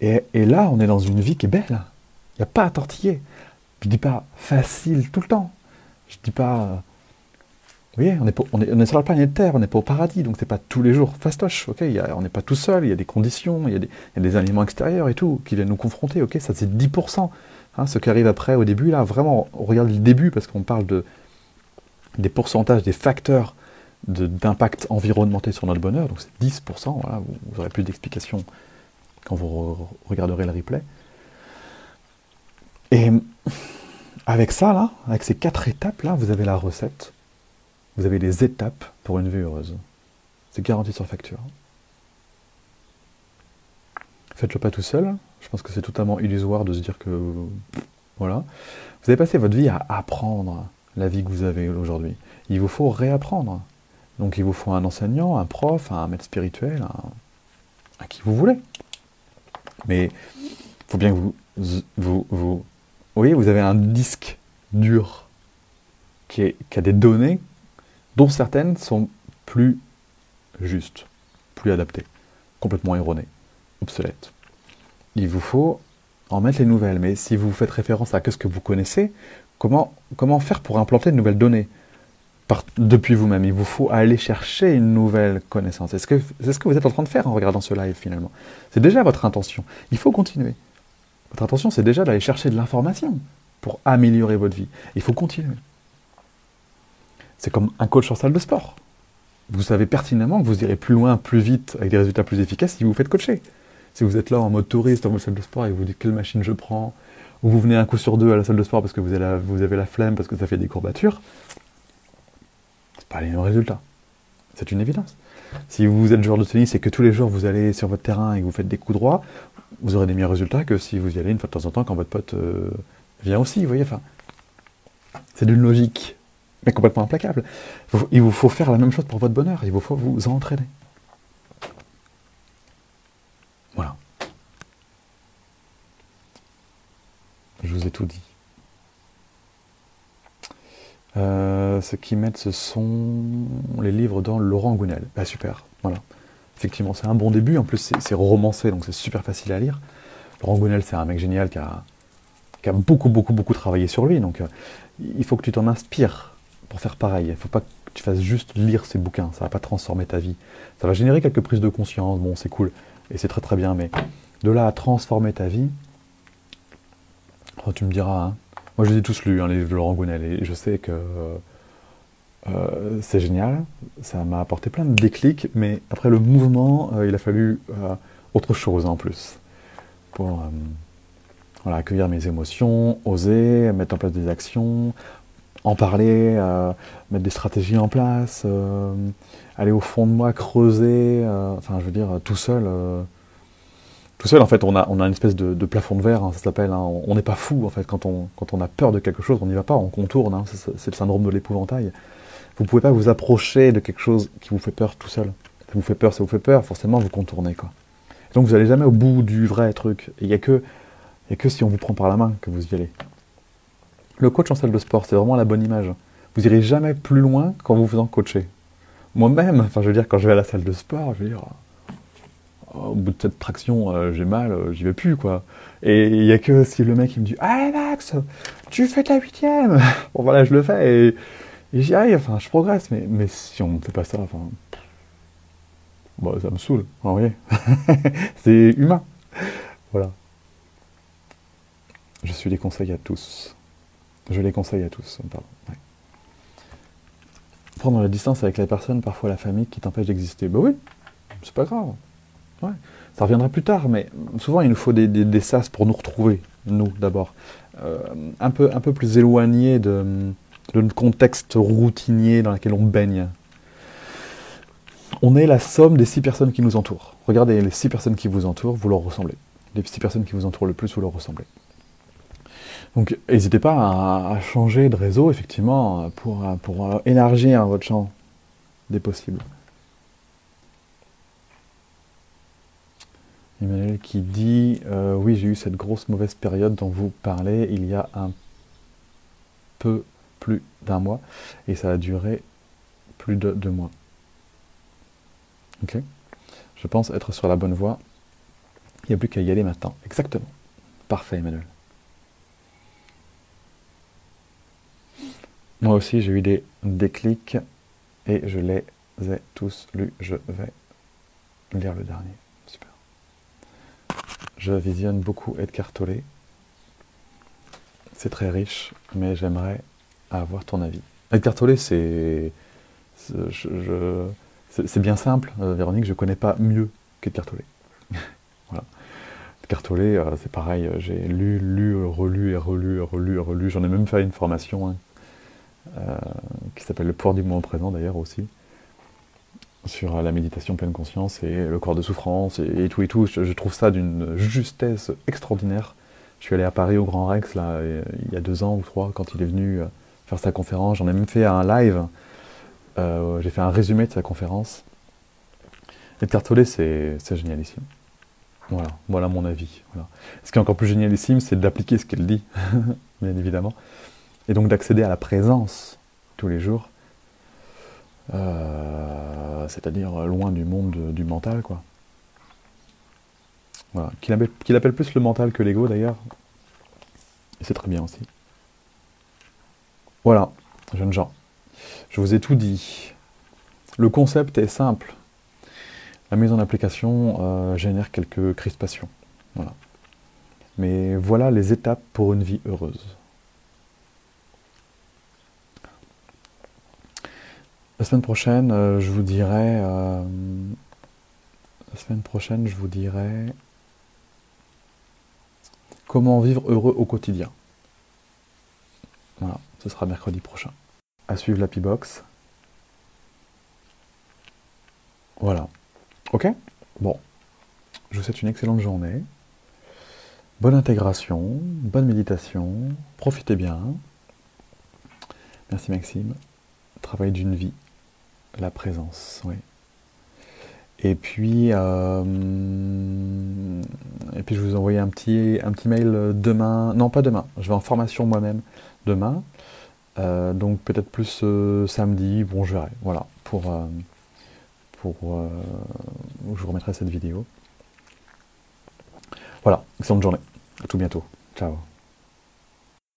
Et, là, on est dans une vie qui est belle. Il n'y a pas à tortiller. Je ne dis pas facile tout le temps. Je ne dis pas... Vous voyez, on est, sur la planète Terre, on n'est pas au paradis, donc c'est pas tous les jours fastoche, On n'est pas tout seul, il y a des conditions, il y a des, aliments extérieurs et tout qui viennent nous confronter, Ça c'est 10%. Hein, ce qui arrive après, au début, là, vraiment, on regarde le début parce qu'on parle de, des pourcentages, des facteurs d'impact environnemental sur notre bonheur, donc c'est 10%, voilà, vous, aurez plus d'explications quand vous regarderez le replay. Et avec ça, là, avec ces quatre étapes, là, vous avez la recette, vous avez les étapes pour une vie heureuse. C'est garanti sur facture. Faites-le pas tout seul, je pense que c'est totalement illusoire de se dire que... Voilà. Vous avez passé votre vie à apprendre la vie que vous avez aujourd'hui. Il vous faut réapprendre. Donc il vous faut un enseignant, un prof, un maître spirituel, un, qui vous voulez. Mais il faut bien que vous, vous, vous, voyez, vous avez un disque dur qui, a des données dont certaines sont plus justes, plus adaptées, complètement erronées, obsolètes. Il vous faut en mettre les nouvelles. Mais si vous faites référence à ce que vous connaissez, comment faire pour implanter de nouvelles données? Depuis vous-même. Il vous faut aller chercher une nouvelle connaissance. C'est ce, que, vous êtes en train de faire en regardant ce live finalement? C'est déjà votre intention. Il faut continuer. Votre intention, c'est déjà d'aller chercher de l'information pour améliorer votre vie. Il faut continuer. C'est comme un coach en salle de sport. Vous savez pertinemment que vous irez plus loin, plus vite, avec des résultats plus efficaces si vous vous faites coacher. Si vous êtes là en mode touriste dans votre salle de sport et vous dites quelle machine je prends, ou vous venez un coup sur deux à la salle de sport parce que vous avez la flemme, parce que ça fait des courbatures, pas les mêmes résultats. C'est une évidence. Si vous êtes joueur de tennis et que tous les jours vous allez sur votre terrain et que vous faites des coups droits, vous aurez des meilleurs résultats que si vous y allez une fois de temps en temps quand votre pote euh, vient aussi. Vous voyez, enfin, c'est d'une logique, mais complètement implacable. Il vous faut faire la même chose pour votre bonheur. Il vous faut vous entraîner. Voilà. Je vous ai tout dit. Euh, ce qu'ils mettent, ce sont les livres dans Laurent Gounel. Bah super, voilà. Effectivement, c'est un bon début. En plus, c'est romancé, donc c'est super facile à lire. Laurent Gounel, c'est un mec génial qui a, qui a, beaucoup, beaucoup, beaucoup travaillé sur lui. Donc, euh, il faut que tu t'en inspires pour faire pareil. Il ne faut pas que tu fasses juste lire ces bouquins. Ça ne va pas transformer ta vie. Ça va générer quelques prises de conscience. Bon, c'est cool. Et c'est très, très bien. Mais de là à transformer ta vie, oh, tu me diras, hein, moi, je les ai tous lus, hein, les livres de Laurent Gounel, et je sais que euh, c'est génial. Ça m'a apporté plein de déclics, mais après le mouvement, euh, il a fallu euh, autre chose en plus pour accueillir mes émotions, oser, mettre en place des actions, en parler, mettre des stratégies en place, aller au fond de moi, creuser, enfin, je veux dire, tout seul tout seul, en fait, on a, on a une espèce de, plafond de verre, hein, ça s'appelle. Hein. on n'est pas fou, en fait, quand on, quand on a peur de quelque chose, on n'y va pas, on contourne. Hein. c'est le syndrome de l'épouvantail. Vous ne pouvez pas vous approcher de quelque chose qui vous fait peur tout seul. Ça vous fait peur, ça vous fait peur, forcément, vous contournez, quoi. Donc, vous n'allez jamais au bout du vrai truc. Il n'y a, que, a que si on vous prend par la main que vous y allez. Le coach en salle de sport, c'est vraiment la bonne image. Vous irez jamais plus loin qu'en vous faisant coacher. Moi-même, enfin, je veux dire, quand je vais à la salle de sport, je veux dire, au bout de cette traction, euh, j'ai mal, euh, j'y vais plus, quoi. Et il n'y a que si le mec il me dit Allez Max, tu fais ta huitième Bon voilà, je le fais et, j'y arrive, enfin, je progresse, mais, mais si on ne fait pas ça, enfin. Bon, ça me saoule, vous voyez. C'est humain. Voilà. Je suis les conseils à tous. Je les conseille à tous, pardon. Prendre la distance avec la personne, parfois la famille, qui t'empêche d'exister. Bah oui, c'est pas grave. Ça reviendra plus tard, mais souvent il nous faut des, sas pour nous retrouver, nous d'abord. Euh, un, peu, un peu plus éloigné de, notre contexte routinier dans lequel on baigne. On est la somme des six personnes qui nous entourent. Regardez, les six personnes qui vous entourent, vous leur ressemblez. Les six personnes qui vous entourent le plus, vous leur ressemblez. Donc n'hésitez pas à, changer de réseau, effectivement, pour, pour élargir votre champ des possibles. Emmanuel qui dit euh, Oui, j'ai eu cette grosse mauvaise période dont vous parlez il y a un peu plus d'un mois et ça a duré plus de deux mois. Ok Je pense être sur la bonne voie. Il n'y a plus qu'à y aller maintenant. Exactement. Parfait, Emmanuel. Moi aussi, j'ai eu des déclics et je les ai tous lus. Je vais lire le dernier. Je visionne beaucoup Edgar Tolle. C'est très riche, mais j'aimerais avoir ton avis. Edgar Tolle, c'est. C'est bien simple, euh, Véronique, je ne connais pas mieux qu'Edgar Tolle. voilà. Edgar Tolle, euh, c'est pareil, j'ai lu, lu, relu et relu relu et relu. J'en ai même fait une formation hein, euh, qui s'appelle Le pouvoir du moment présent d'ailleurs aussi sur la méditation pleine conscience et le corps de souffrance et, tout et tout. Je, trouve ça d'une justesse extraordinaire. Je suis allé à Paris au Grand Rex là, il y a deux ans ou trois quand il est venu euh, faire sa conférence. J'en ai même fait un live. Euh, j'ai fait un résumé de sa conférence. Et Tolle, c'est génialissime. Voilà, voilà mon avis. Ce qui est encore plus génialissime, c'est d'appliquer ce qu'elle dit, bien évidemment, et donc d'accéder à la présence tous les jours euh, c'est-à-dire loin du monde du mental, quoi. Voilà. Qu'il appelle, plus le mental que l'ego d'ailleurs. Et c'est très bien aussi. Voilà, jeunes gens. Je vous ai tout dit. Le concept est simple. La mise en application euh, génère quelques crispations. Voilà. Mais voilà les étapes pour une vie heureuse. La semaine prochaine, euh, je vous dirai. Euh, la semaine prochaine, je vous dirai comment vivre heureux au quotidien. Voilà, ce sera mercredi prochain. À suivre l'Happy Box. Voilà. Ok? Bon. Je vous souhaite une excellente journée. Bonne intégration, bonne méditation. Profitez bien. Merci Maxime. Travail d'une vie la présence, oui. Et puis, euh, et puis je vous envoyer un petit, un petit mail euh, demain. Non, pas demain. Je vais en formation moi-même demain. Euh, donc peut-être plus samedi. Bon, je verrai. Voilà. Pour, pour je vous remettrai cette vidéo. Voilà. Excellente journée. À tout bientôt. Ciao.